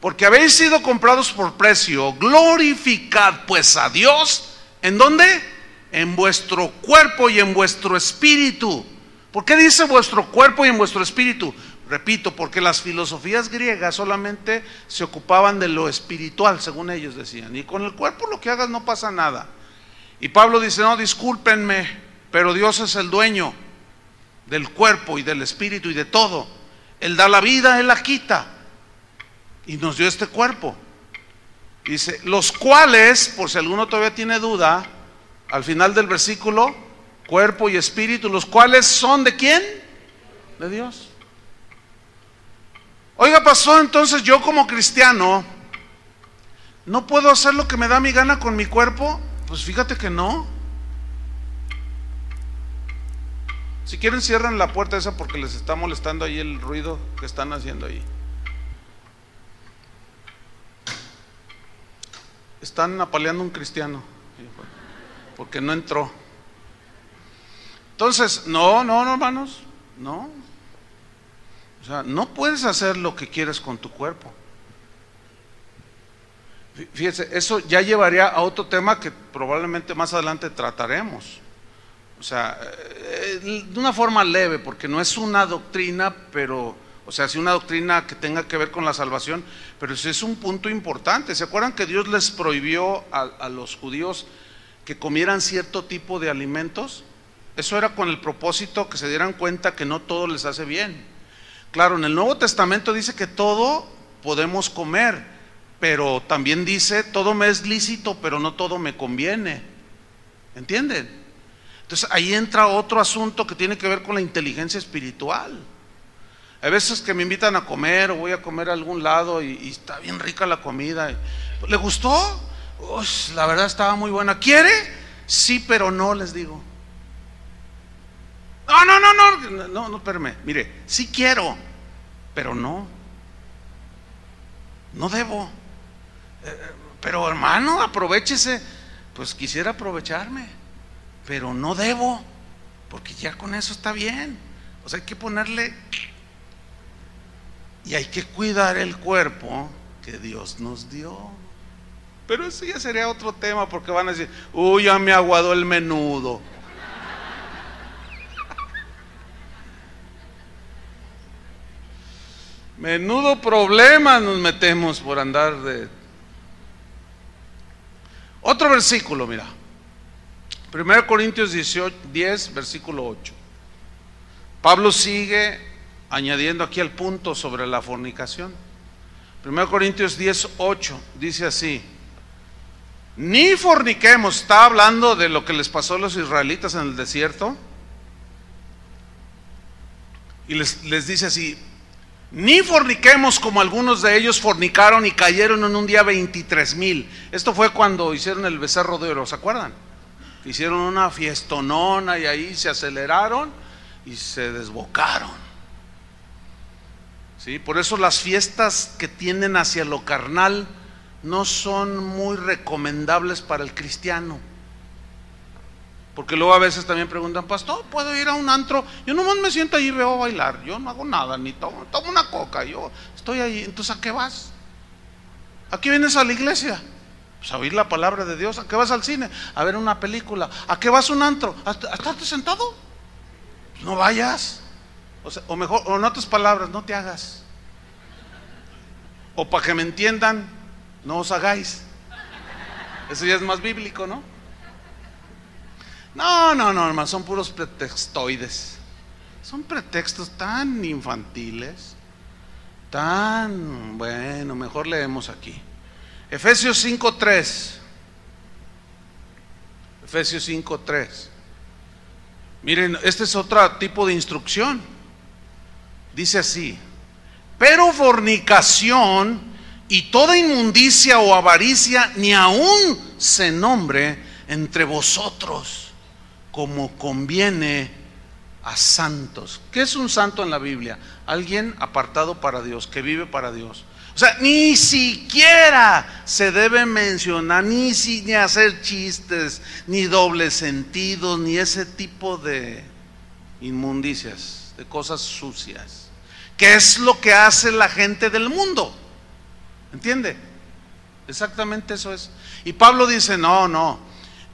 Porque habéis sido comprados por precio, glorificad pues a Dios. ¿En dónde? En vuestro cuerpo y en vuestro espíritu. ¿Por qué dice vuestro cuerpo y en vuestro espíritu? Repito, porque las filosofías griegas solamente se ocupaban de lo espiritual, según ellos decían. Y con el cuerpo lo que hagas no pasa nada. Y Pablo dice, no, discúlpenme, pero Dios es el dueño del cuerpo y del espíritu y de todo. Él da la vida, Él la quita. Y nos dio este cuerpo. Dice, los cuales, por si alguno todavía tiene duda, al final del versículo, cuerpo y espíritu, los cuales son de quién? De Dios. Oiga, pasó entonces yo como cristiano, ¿no puedo hacer lo que me da mi gana con mi cuerpo? Pues fíjate que no. Si quieren cierran la puerta esa porque les está molestando ahí el ruido que están haciendo ahí. Están apaleando un cristiano porque no entró. Entonces, no, no, no, hermanos, no. O sea, no puedes hacer lo que quieres con tu cuerpo. Fíjese, eso ya llevaría a otro tema que probablemente más adelante trataremos. O sea, eh, de una forma leve, porque no es una doctrina, pero, o sea, sí una doctrina que tenga que ver con la salvación, pero sí es un punto importante. ¿Se acuerdan que Dios les prohibió a, a los judíos que comieran cierto tipo de alimentos? Eso era con el propósito que se dieran cuenta que no todo les hace bien. Claro, en el Nuevo Testamento dice que todo podemos comer, pero también dice, todo me es lícito, pero no todo me conviene. ¿Entienden? Entonces ahí entra otro asunto que tiene que ver con la inteligencia espiritual. Hay veces que me invitan a comer o voy a comer a algún lado y, está bien rica la comida. ¿Le gustó? la verdad estaba muy buena. ¿Quiere? Sí, pero no, les digo. No, no, no, no, no, no, espérame. Mire, sí quiero, pero no. No debo. Eh, Pero hermano, aprovechese. Pues quisiera aprovecharme, pero no debo, porque ya con eso está bien. O sea, hay que ponerle y hay que cuidar el cuerpo que Dios nos dio. Pero eso ya sería otro tema porque van a decir, uy, ya me aguadó el menudo. Menudo problema nos metemos por andar de... Otro versículo, mira. 1 Corintios 18, 10, versículo 8. Pablo sigue añadiendo aquí el punto sobre la fornicación. 1 Corintios 10, 8 dice así, ni forniquemos, está hablando de lo que les pasó a los israelitas en el desierto, y les, les dice así, ni forniquemos como algunos de ellos fornicaron y cayeron en un día 23 mil. Esto fue cuando hicieron el becerro de oro, ¿se acuerdan? Hicieron una fiestonona y ahí se aceleraron y se desbocaron. ¿Sí? Por eso las fiestas que tienden hacia lo carnal no son muy recomendables para el cristiano. Porque luego a veces también preguntan, pastor, ¿puedo ir a un antro? Yo nomás me siento ahí y veo bailar. Yo no hago nada, ni tomo, una coca. Yo estoy ahí. Entonces, ¿a qué vas? ¿A qué vienes a la iglesia? Pues a oír la palabra de Dios. ¿A qué vas al cine? A ver una película. ¿A qué vas a un antro? ¿A, estarte sentado? Pues no vayas. O, o mejor, o en otras palabras, no te hagas. O para que me entiendan, no os hagáis. Eso ya es más bíblico, ¿no? No, no, no, hermano, son puros pretextoides. Son pretextos tan infantiles, tan, bueno, mejor leemos aquí. Efesios 5.3. Efesios 5.3. Miren, este es otro tipo de instrucción. Dice así, pero fornicación y toda inmundicia o avaricia ni aún se nombre entre vosotros como conviene a santos. ¿Qué es un santo en la Biblia? Alguien apartado para Dios, que vive para Dios. O sea, ni siquiera se debe mencionar, ni, ni hacer chistes, ni doble sentido, ni ese tipo de inmundicias, de cosas sucias. ¿Qué es lo que hace la gente del mundo? ¿Entiende? Exactamente eso es. Y Pablo dice, no, no,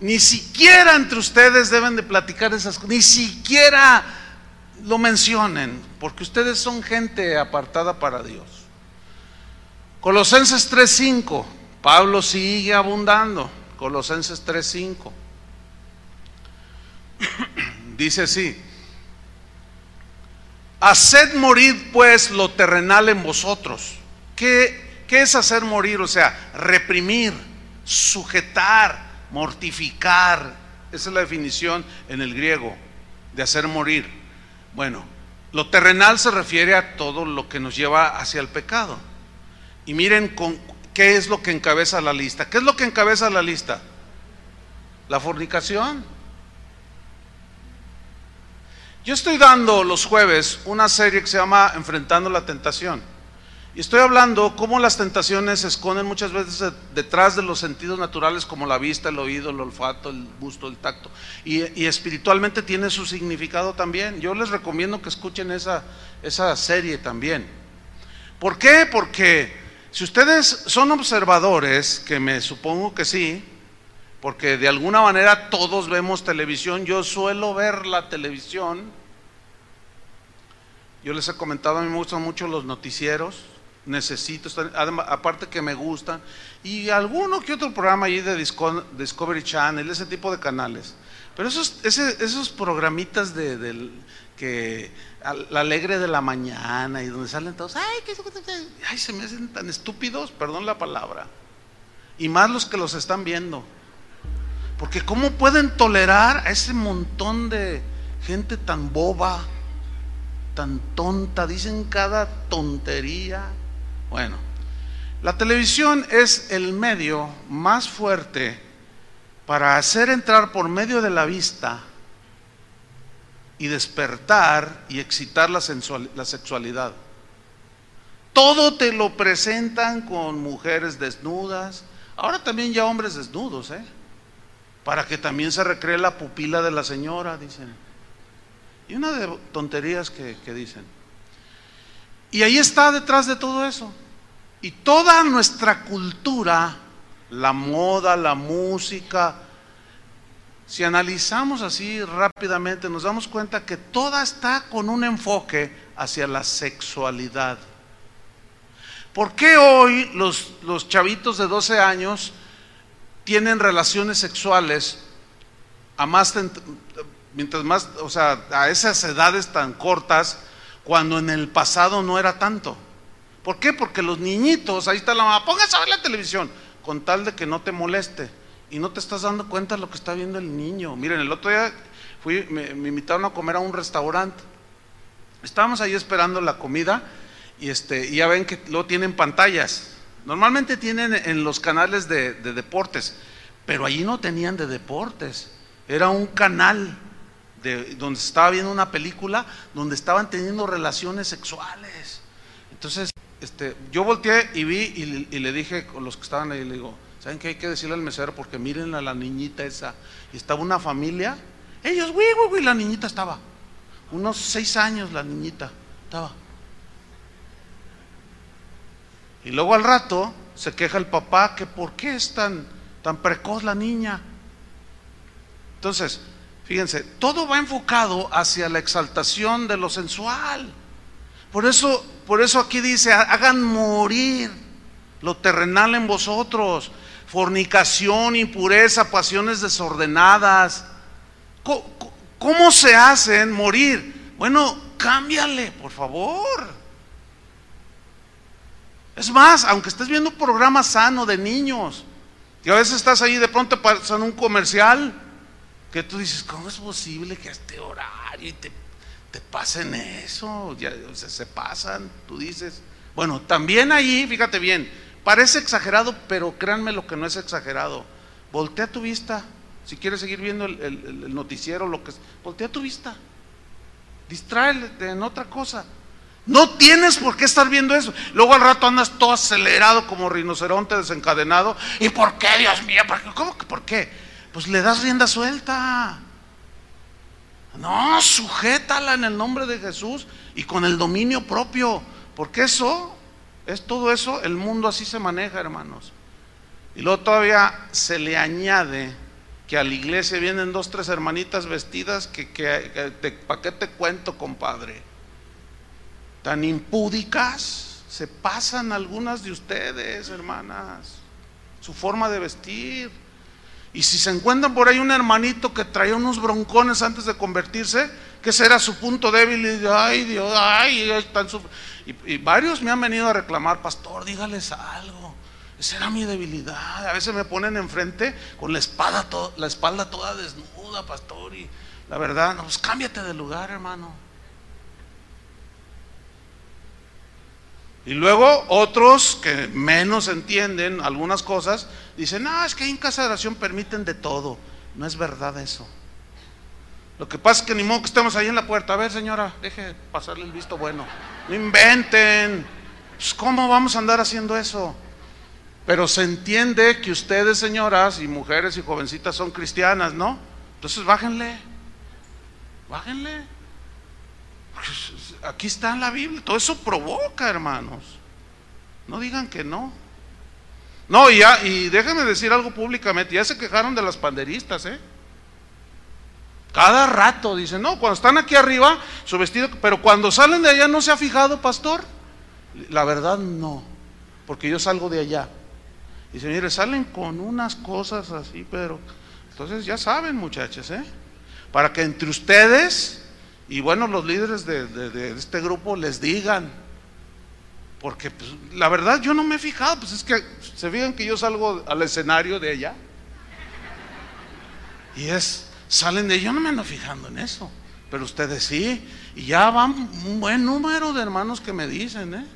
ni siquiera entre ustedes deben de platicar esas cosas, ni siquiera lo mencionen, porque ustedes son gente apartada para Dios. Colosenses 3:5, Pablo sigue abundando. Colosenses 3:5. Dice así: Haced morir pues lo terrenal en vosotros. ¿Qué, ¿Qué es hacer morir? O sea, reprimir, sujetar, mortificar, esa es la definición en el griego de hacer morir. Bueno, lo terrenal se refiere a todo lo que nos lleva hacia el pecado. Y miren con, qué es lo que encabeza la lista. ¿Qué es lo que encabeza la lista? La fornicación. Yo estoy dando los jueves una serie que se llama Enfrentando la Tentación. Y estoy hablando cómo las tentaciones se esconden muchas veces detrás de los sentidos naturales como la vista, el oído, el olfato, el gusto, el tacto. Y, espiritualmente tiene su significado también. Yo les recomiendo que escuchen esa, esa serie también. ¿Por qué? Porque si ustedes son observadores, que me supongo que sí, porque de alguna manera todos vemos televisión, yo suelo ver la televisión. Yo les he comentado, a mí me gustan mucho los noticieros necesito, aparte que me gustan, y alguno que otro programa ahí de Discovery Channel, ese tipo de canales. Pero esos, esos programitas de, que la alegre de la mañana y donde salen todos, ay, ay, se me hacen tan estúpidos, perdón la palabra. Y más los que los están viendo. Porque ¿cómo pueden tolerar a ese montón de gente tan boba, tan tonta? Dicen cada tontería. Bueno, la televisión es el medio más fuerte para hacer entrar por medio de la vista y despertar y excitar la, la sexualidad. Todo te lo presentan con mujeres desnudas, Ahora también ya hombres desnudos, ¿eh? Para que también se recree la pupila de la señora, dicen. Y una de tonterías que, que dicen. Y ahí está detrás de todo eso. Y toda nuestra cultura, la moda, la música, si analizamos así rápidamente, nos damos cuenta que toda está con un enfoque hacia la sexualidad. ¿Por qué hoy los, los chavitos de 12 años tienen relaciones sexuales a más, mientras más, o sea, a esas edades tan cortas, cuando en el pasado no era tanto? ¿Por qué? Porque los niñitos, ahí está la mamá, póngase a ver la televisión, con tal de que no te moleste y no te estás dando cuenta de lo que está viendo el niño. Miren, el otro día fui, me, invitaron a comer a un restaurante. Estábamos ahí esperando la comida y, este, y ya ven que luego tienen pantallas. Normalmente tienen en los canales de, de deportes, pero allí no tenían de deportes. Era un canal de, donde estaba viendo una película donde estaban teniendo relaciones sexuales. Entonces, este, yo volteé y vi y, y le dije con los que estaban ahí, le digo, ¿Saben qué hay que decirle al mesero? Porque miren a la niñita esa. Y estaba una familia. Ellos, güey, güey, güey, la niñita estaba. Unos seis años la niñita estaba. Y luego al rato se queja el papá que por qué es tan, tan precoz la niña. Entonces, fíjense, todo va enfocado hacia la exaltación de lo sensual. Por eso, por eso aquí dice, hagan morir lo terrenal en vosotros fornicación, impureza, pasiones desordenadas. ¿Cómo, se hacen morir? Bueno, cámbiale, por favor. Es más, aunque estés viendo un programa sano de niños, y a veces estás ahí de pronto pasan un comercial, que tú dices, ¿cómo es posible que a este horario te, te pasen eso? Ya, se pasan, tú dices. Bueno, también ahí, fíjate bien, Parece exagerado, pero créanme lo que no es exagerado. Voltea tu vista. Si quieres seguir viendo el, noticiero, lo que es, voltea tu vista. Distráete en otra cosa. No tienes por qué estar viendo eso. Luego al rato andas todo acelerado como rinoceronte desencadenado. ¿Y por qué, Dios mío? ¿Cómo que por qué? Pues le das rienda suelta. No, sujétala en el nombre de Jesús y con el dominio propio. Porque eso es todo eso, el mundo así se maneja, hermanos. Y luego todavía se le añade que a la iglesia vienen dos, tres hermanitas vestidas que, ¿para qué te cuento, compadre? Tan impúdicas se pasan algunas de ustedes, hermanas, su forma de vestir. Y si se encuentran por ahí un hermanito que traía unos broncones antes de convertirse, que ese era su punto débil, y ay Dios, ay, están y, varios me han venido a reclamar, pastor, dígales algo. Esa era mi debilidad. A veces me ponen enfrente con la, espada la espalda toda desnuda, pastor. Y la verdad, no, pues cámbiate de lugar, hermano. Y luego otros que menos entienden algunas cosas, dicen, no, es que en casa de oración permiten de todo. No es verdad eso. Lo que pasa es que ni modo que estemos ahí en la puerta. A ver, señora, deje pasarle el visto bueno. No inventen. Pues, ¿Cómo vamos a andar haciendo eso? Pero se entiende que ustedes, señoras y mujeres y jovencitas, son cristianas, ¿no? Entonces bájenle. Bájenle. Pues, aquí está en la Biblia. Todo eso provoca, hermanos. No digan que no. No, y, ya, y déjenme decir algo públicamente. Ya se quejaron de las panderistas, ¿eh? Cada rato dicen, no, cuando están aquí arriba, su vestido, pero cuando salen de allá no se ha fijado, pastor. La verdad no, porque yo salgo de allá. Dice, mire, salen con unas cosas así, pero entonces ya saben, muchachos, ¿eh? Para que entre ustedes y bueno, los líderes de, este grupo les digan, porque pues, la verdad yo no me he fijado, pues es que se fijan que yo salgo al escenario de allá. Y es salen de, yo no me ando fijando en eso, pero ustedes sí, y ya van un buen número de hermanos que me dicen, ¿eh?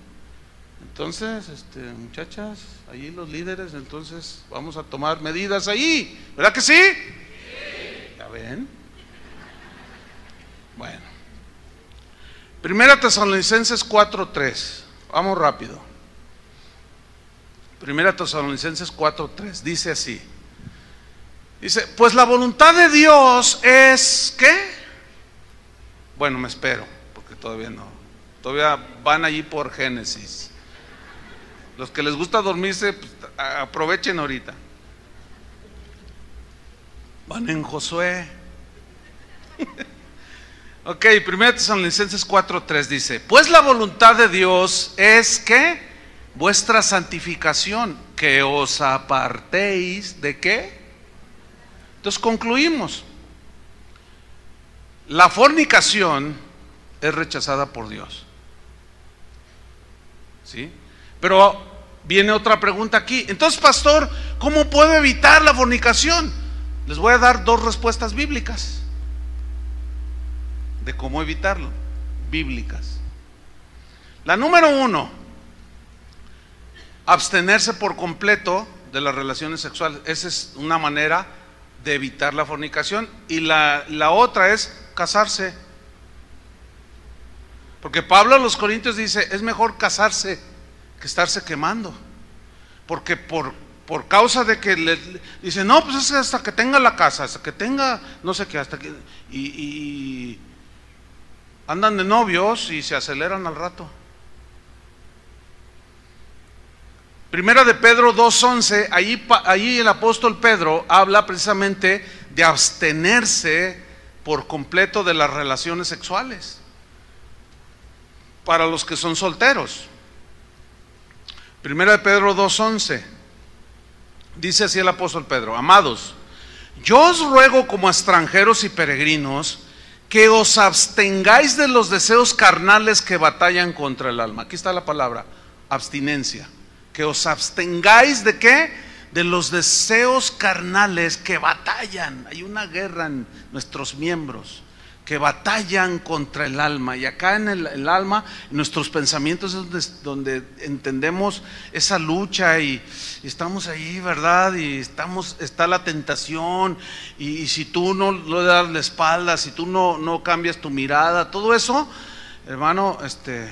Entonces, este, muchachas, allí los líderes, entonces vamos a tomar medidas ahí, ¿verdad que sí? sí. ¿Ya ven? Bueno. Primera Tesalonicenses 4:3. Vamos rápido. Primera Tesalonicenses 4:3 dice así. Dice, pues la voluntad de Dios es ¿qué? Bueno, me espero, porque todavía no. Todavía van allí por Génesis. Los que les gusta dormirse, pues, aprovechen ahorita. Van en Josué. ok, 1 Tesalonicenses 4:3 dice, pues la voluntad de Dios es que vuestra santificación, que os apartéis de qué? Entonces concluimos. La fornicación es rechazada por Dios. ¿Sí? Pero viene otra pregunta aquí. Entonces, pastor, ¿cómo puedo evitar la fornicación? Les voy a dar dos respuestas bíblicas de cómo evitarlo. Bíblicas. La número uno, abstenerse por completo de las relaciones sexuales. Esa es una manera de evitar la fornicación. Y la, la otra es casarse. Porque Pablo a los Corintios dice, es mejor casarse que estarse quemando. Porque por, por causa de que le dice, no, pues es hasta que tenga la casa, hasta que tenga, no sé qué, hasta que... Y, andan de novios y se aceleran al rato. Primera de Pedro 2.11, ahí, ahí el apóstol Pedro habla precisamente de abstenerse por completo de las relaciones sexuales para los que son solteros. Primera de Pedro 2.11, dice así el apóstol Pedro, amados, yo os ruego como extranjeros y peregrinos que os abstengáis de los deseos carnales que batallan contra el alma. Aquí está la palabra, abstinencia que os abstengáis de qué? De los deseos carnales que batallan. Hay una guerra en nuestros miembros que batallan contra el alma. Y acá en el, alma, nuestros pensamientos es donde, entendemos esa lucha y, estamos ahí, ¿verdad? Y estamos, está la tentación. Y, si tú no le das la espalda, si tú no, no cambias tu mirada, todo eso, hermano, este,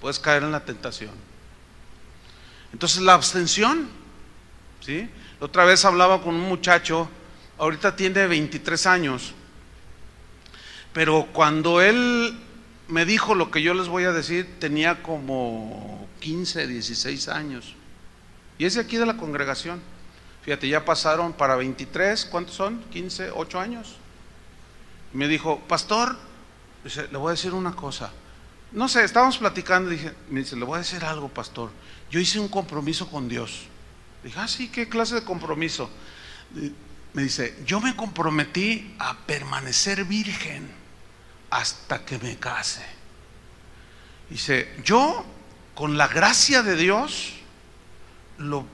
puedes caer en la tentación. Entonces la abstención, ¿sí? Otra vez hablaba con un muchacho, ahorita tiene 23 años, pero cuando él me dijo lo que yo les voy a decir, tenía como 15, 16 años. Y es de aquí de la congregación. Fíjate, ya pasaron para 23, ¿cuántos son? 15, 8 años. Me dijo, pastor, le voy a decir una cosa. No sé, estábamos platicando, dije, me dice, le voy a decir algo, pastor yo hice un compromiso con Dios. Dije, ah, sí, ¿qué clase de compromiso? Me dice, yo me comprometí a permanecer virgen hasta que me case. Dice, yo con la gracia de Dios lo,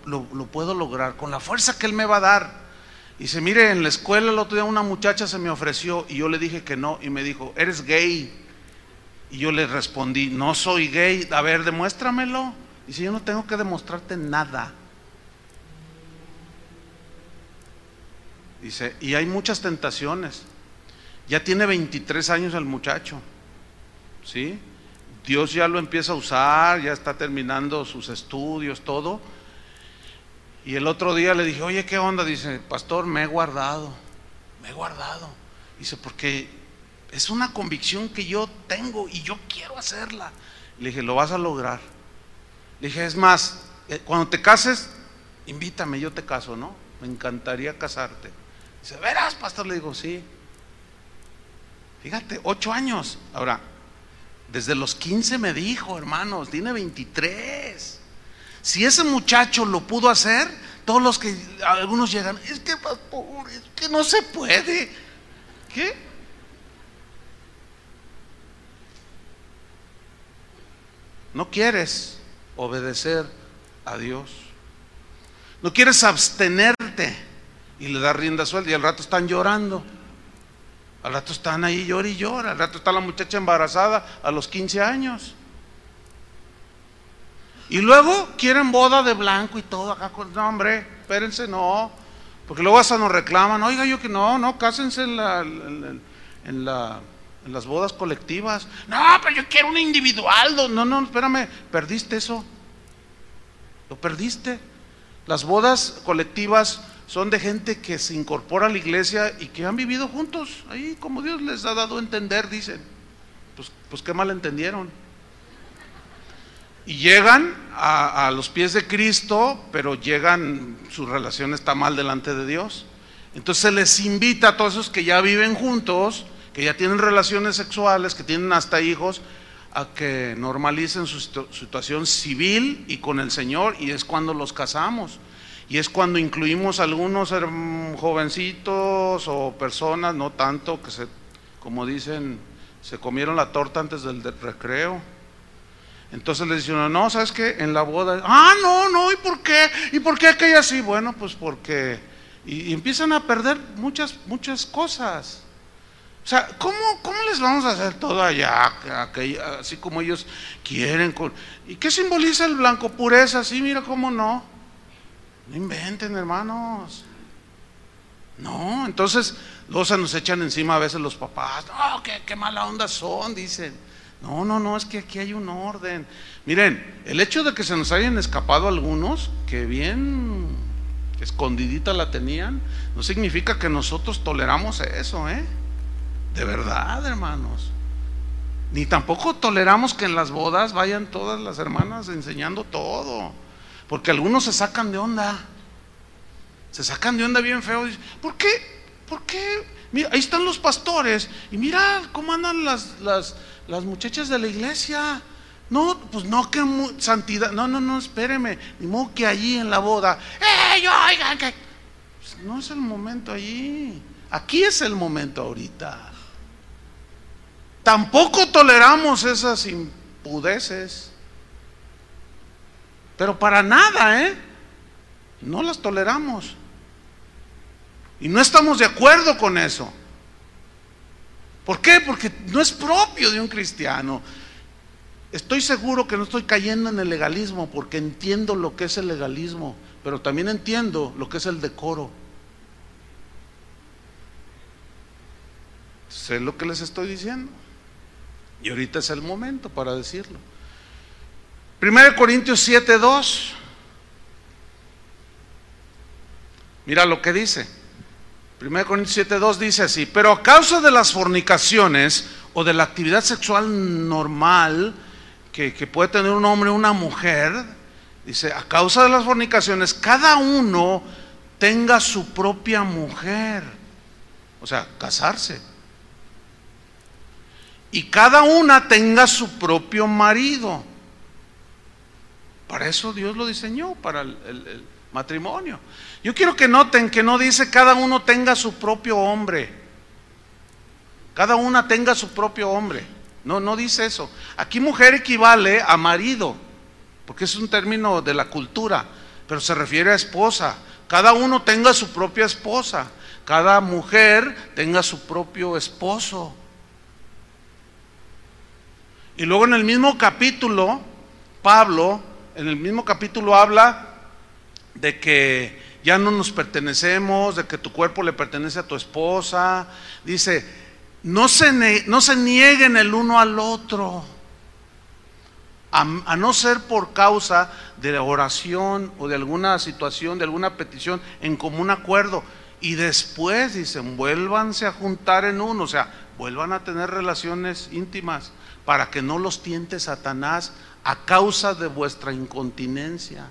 puedo lograr, con la fuerza que Él me va a dar. Dice, mire, en la escuela el otro día una muchacha se me ofreció y yo le dije que no y me dijo, eres gay. Y yo le respondí, no soy gay, a ver, demuéstramelo. Dice, yo no tengo que demostrarte nada. Dice, y hay muchas tentaciones. Ya tiene 23 años el muchacho. ¿Sí? Dios ya lo empieza a usar, ya está terminando sus estudios, todo. Y el otro día le dije, oye, ¿qué onda? Dice, pastor, me he guardado, me he guardado. Dice, porque es una convicción que yo tengo y yo quiero hacerla. Le dije, lo vas a lograr. Le dije, es más, eh, cuando te cases, invítame, yo te caso, ¿no? Me encantaría casarte. Dice, ¿verás, pastor? Le digo, sí. Fíjate, ocho años. Ahora, desde los 15 me dijo, hermanos, tiene 23. Si ese muchacho lo pudo hacer, todos los que algunos llegan, es que pastor, es que no se puede. ¿Qué? No quieres obedecer a Dios. No quieres abstenerte y le das rienda suelta y al rato están llorando. Al rato están ahí llora y llora. Al rato está la muchacha embarazada a los 15 años. Y luego quieren boda de blanco y todo acá. No, hombre, espérense, no. Porque luego hasta nos reclaman, oiga yo que no, no, cásense en la, en la en las bodas colectivas. No, pero yo quiero un individual. No, no, espérame, perdiste eso. lo perdiste. Las bodas colectivas son de gente que se incorpora a la iglesia y que han vivido juntos, ahí como Dios les ha dado a entender, dicen. Pues, pues qué mal entendieron. Y llegan a, los pies de Cristo, pero llegan, su relación está mal delante de Dios. Entonces se les invita a todos esos que ya viven juntos, que ya tienen relaciones sexuales, que tienen hasta hijos, a que normalicen su situación civil y con el Señor, y es cuando los casamos. Y es cuando incluimos algunos jovencitos o personas, no tanto, que se, como dicen, se comieron la torta antes del, recreo. Entonces les dicen, no, ¿sabes qué? En la boda, ah, no, no, ¿y por qué? ¿Y por qué aquella así? Bueno, pues porque, y, y empiezan a perder muchas, muchas cosas. O sea, ¿cómo, ¿cómo, les vamos a hacer todo allá, así como ellos quieren? ¿Y qué simboliza el blanco? Pureza, sí, mira cómo no. No inventen, hermanos. No, entonces luego se nos echan encima a veces los papás. No, qué, mala onda son, dicen. No, no, no, es que aquí hay un orden. Miren, el hecho de que se nos hayan escapado algunos, que bien escondidita la tenían, no significa que nosotros toleramos eso, ¿eh? De verdad, hermanos. Ni tampoco toleramos que en las bodas vayan todas las hermanas enseñando todo. Porque algunos se sacan de onda. Se sacan de onda bien feo. ¿Por qué? ¿Por qué? Mira, ahí están los pastores. Y mira cómo andan las, las, las muchachas de la iglesia. No, pues no, que santidad. No, no, no, espéreme. Ni modo que allí en la boda. ¡Eh, oigan! Que... Pues no es el momento allí. Aquí es el momento ahorita. Tampoco toleramos esas impudeces. Pero para nada, ¿eh? No las toleramos. Y no estamos de acuerdo con eso. ¿Por qué? Porque no es propio de un cristiano. Estoy seguro que no estoy cayendo en el legalismo porque entiendo lo que es el legalismo, pero también entiendo lo que es el decoro. Sé lo que les estoy diciendo. Y ahorita es el momento para decirlo. 1 Corintios 7, 2. Mira lo que dice. 1 Corintios 7, 2 dice así, pero a causa de las fornicaciones o de la actividad sexual normal que, que puede tener un hombre o una mujer, dice, a causa de las fornicaciones, cada uno tenga su propia mujer. O sea, casarse. Y cada una tenga su propio marido. Para eso Dios lo diseñó, para el, matrimonio. Yo quiero que noten que no dice cada uno tenga su propio hombre. Cada una tenga su propio hombre. No, no dice eso. Aquí mujer equivale a marido, porque es un término de la cultura, pero se refiere a esposa. Cada uno tenga su propia esposa. Cada mujer tenga su propio esposo. Y luego en el mismo capítulo, Pablo en el mismo capítulo habla de que ya no nos pertenecemos, de que tu cuerpo le pertenece a tu esposa. Dice, no se, no se nieguen el uno al otro, a, no ser por causa de oración o de alguna situación, de alguna petición en común acuerdo. Y después dicen, vuélvanse a juntar en uno, o sea, vuelvan a tener relaciones íntimas para que no los tiente Satanás a causa de vuestra incontinencia.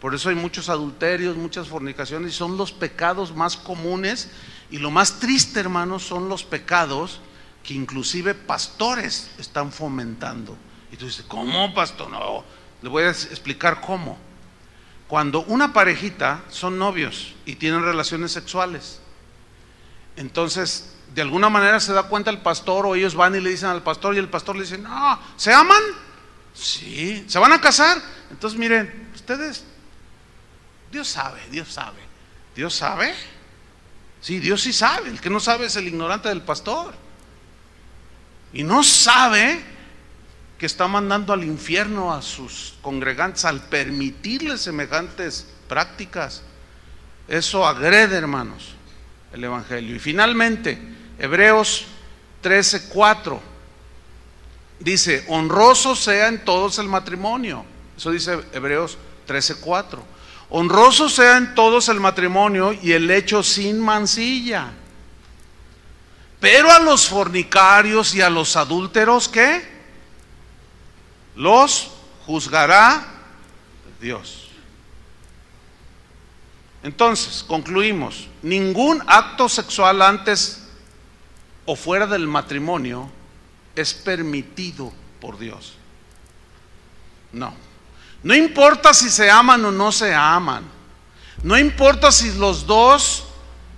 Por eso hay muchos adulterios, muchas fornicaciones, y son los pecados más comunes. Y lo más triste, hermanos, son los pecados que inclusive pastores están fomentando. Y tú dices, ¿cómo, pastor? No, le voy a explicar cómo. Cuando una parejita son novios y tienen relaciones sexuales, entonces de alguna manera se da cuenta el pastor o ellos van y le dicen al pastor y el pastor le dice, no, ¿se aman? Sí, ¿se van a casar? Entonces miren, ustedes, Dios sabe, Dios sabe. ¿Dios sabe? Sí, Dios sí sabe. El que no sabe es el ignorante del pastor. Y no sabe que está mandando al infierno a sus congregantes al permitirles semejantes prácticas. Eso agrede, hermanos, el Evangelio. Y finalmente, Hebreos 13:4 dice, honroso sea en todos el matrimonio. Eso dice Hebreos 13:4. Honroso sea en todos el matrimonio y el hecho sin mancilla. Pero a los fornicarios y a los adúlteros, ¿qué? Los juzgará Dios. Entonces, concluimos, ningún acto sexual antes o fuera del matrimonio es permitido por Dios. No. No importa si se aman o no se aman. No importa si los dos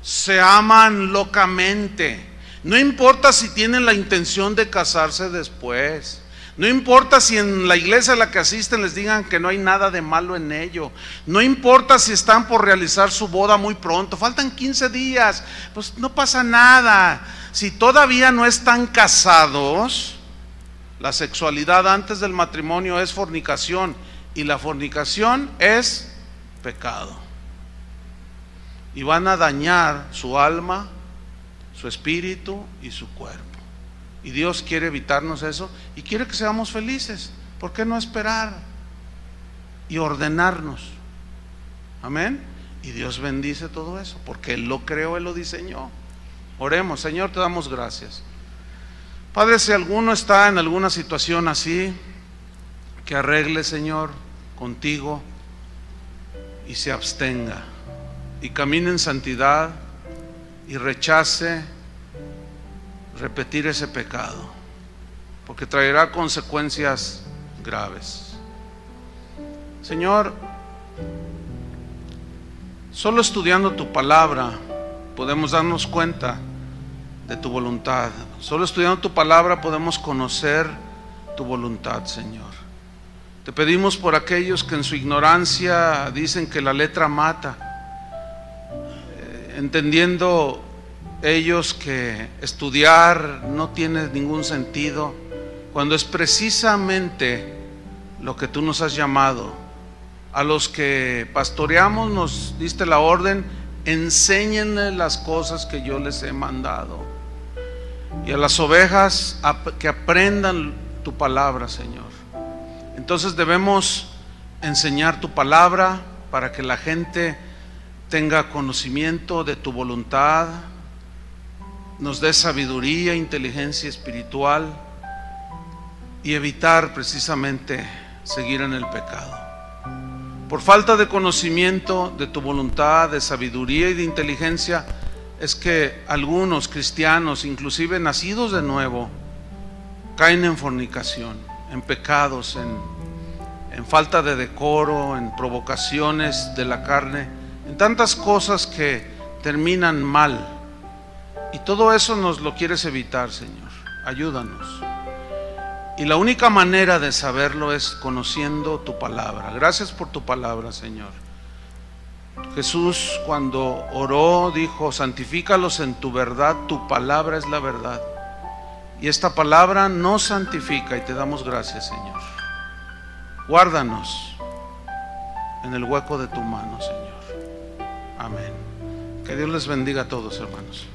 se aman locamente. No importa si tienen la intención de casarse después. No importa si en la iglesia a la que asisten les digan que no hay nada de malo en ello. No importa si están por realizar su boda muy pronto. Faltan 15 días. Pues no pasa nada. Si todavía no están casados, la sexualidad antes del matrimonio es fornicación y la fornicación es pecado. Y van a dañar su alma, su espíritu y su cuerpo. Y Dios quiere evitarnos eso y quiere que seamos felices. ¿Por qué no esperar y ordenarnos? Amén. Y Dios bendice todo eso, porque Él lo creó, Él lo diseñó. Oremos, Señor, te damos gracias. Padre, si alguno está en alguna situación así, que arregle, Señor, contigo y se abstenga y camine en santidad y rechace repetir ese pecado, porque traerá consecuencias graves. Señor, solo estudiando tu palabra podemos darnos cuenta de tu voluntad. Solo estudiando tu palabra podemos conocer tu voluntad, Señor. Te pedimos por aquellos que en su ignorancia dicen que la letra mata, eh, entendiendo ellos que estudiar no tiene ningún sentido, cuando es precisamente lo que tú nos has llamado. A los que pastoreamos nos diste la orden, enséñenle las cosas que yo les he mandado. Y a las ovejas que aprendan tu palabra, Señor. Entonces debemos enseñar tu palabra para que la gente tenga conocimiento de tu voluntad, nos dé sabiduría, inteligencia espiritual y evitar precisamente seguir en el pecado. Por falta de conocimiento de tu voluntad, de sabiduría y de inteligencia, es que algunos cristianos, inclusive nacidos de nuevo, caen en fornicación, en pecados, en, en falta de decoro, en provocaciones de la carne, en tantas cosas que terminan mal y todo eso nos lo quieres evitar, Señor. Ayúdanos. Y la única manera de saberlo es conociendo tu palabra. Gracias por tu palabra, Señor. Jesús cuando oró dijo, santifícalos en tu verdad, tu palabra es la verdad. Y esta palabra nos santifica y te damos gracias, Señor. Guárdanos en el hueco de tu mano, Señor. Amén. Que Dios les bendiga a todos, hermanos.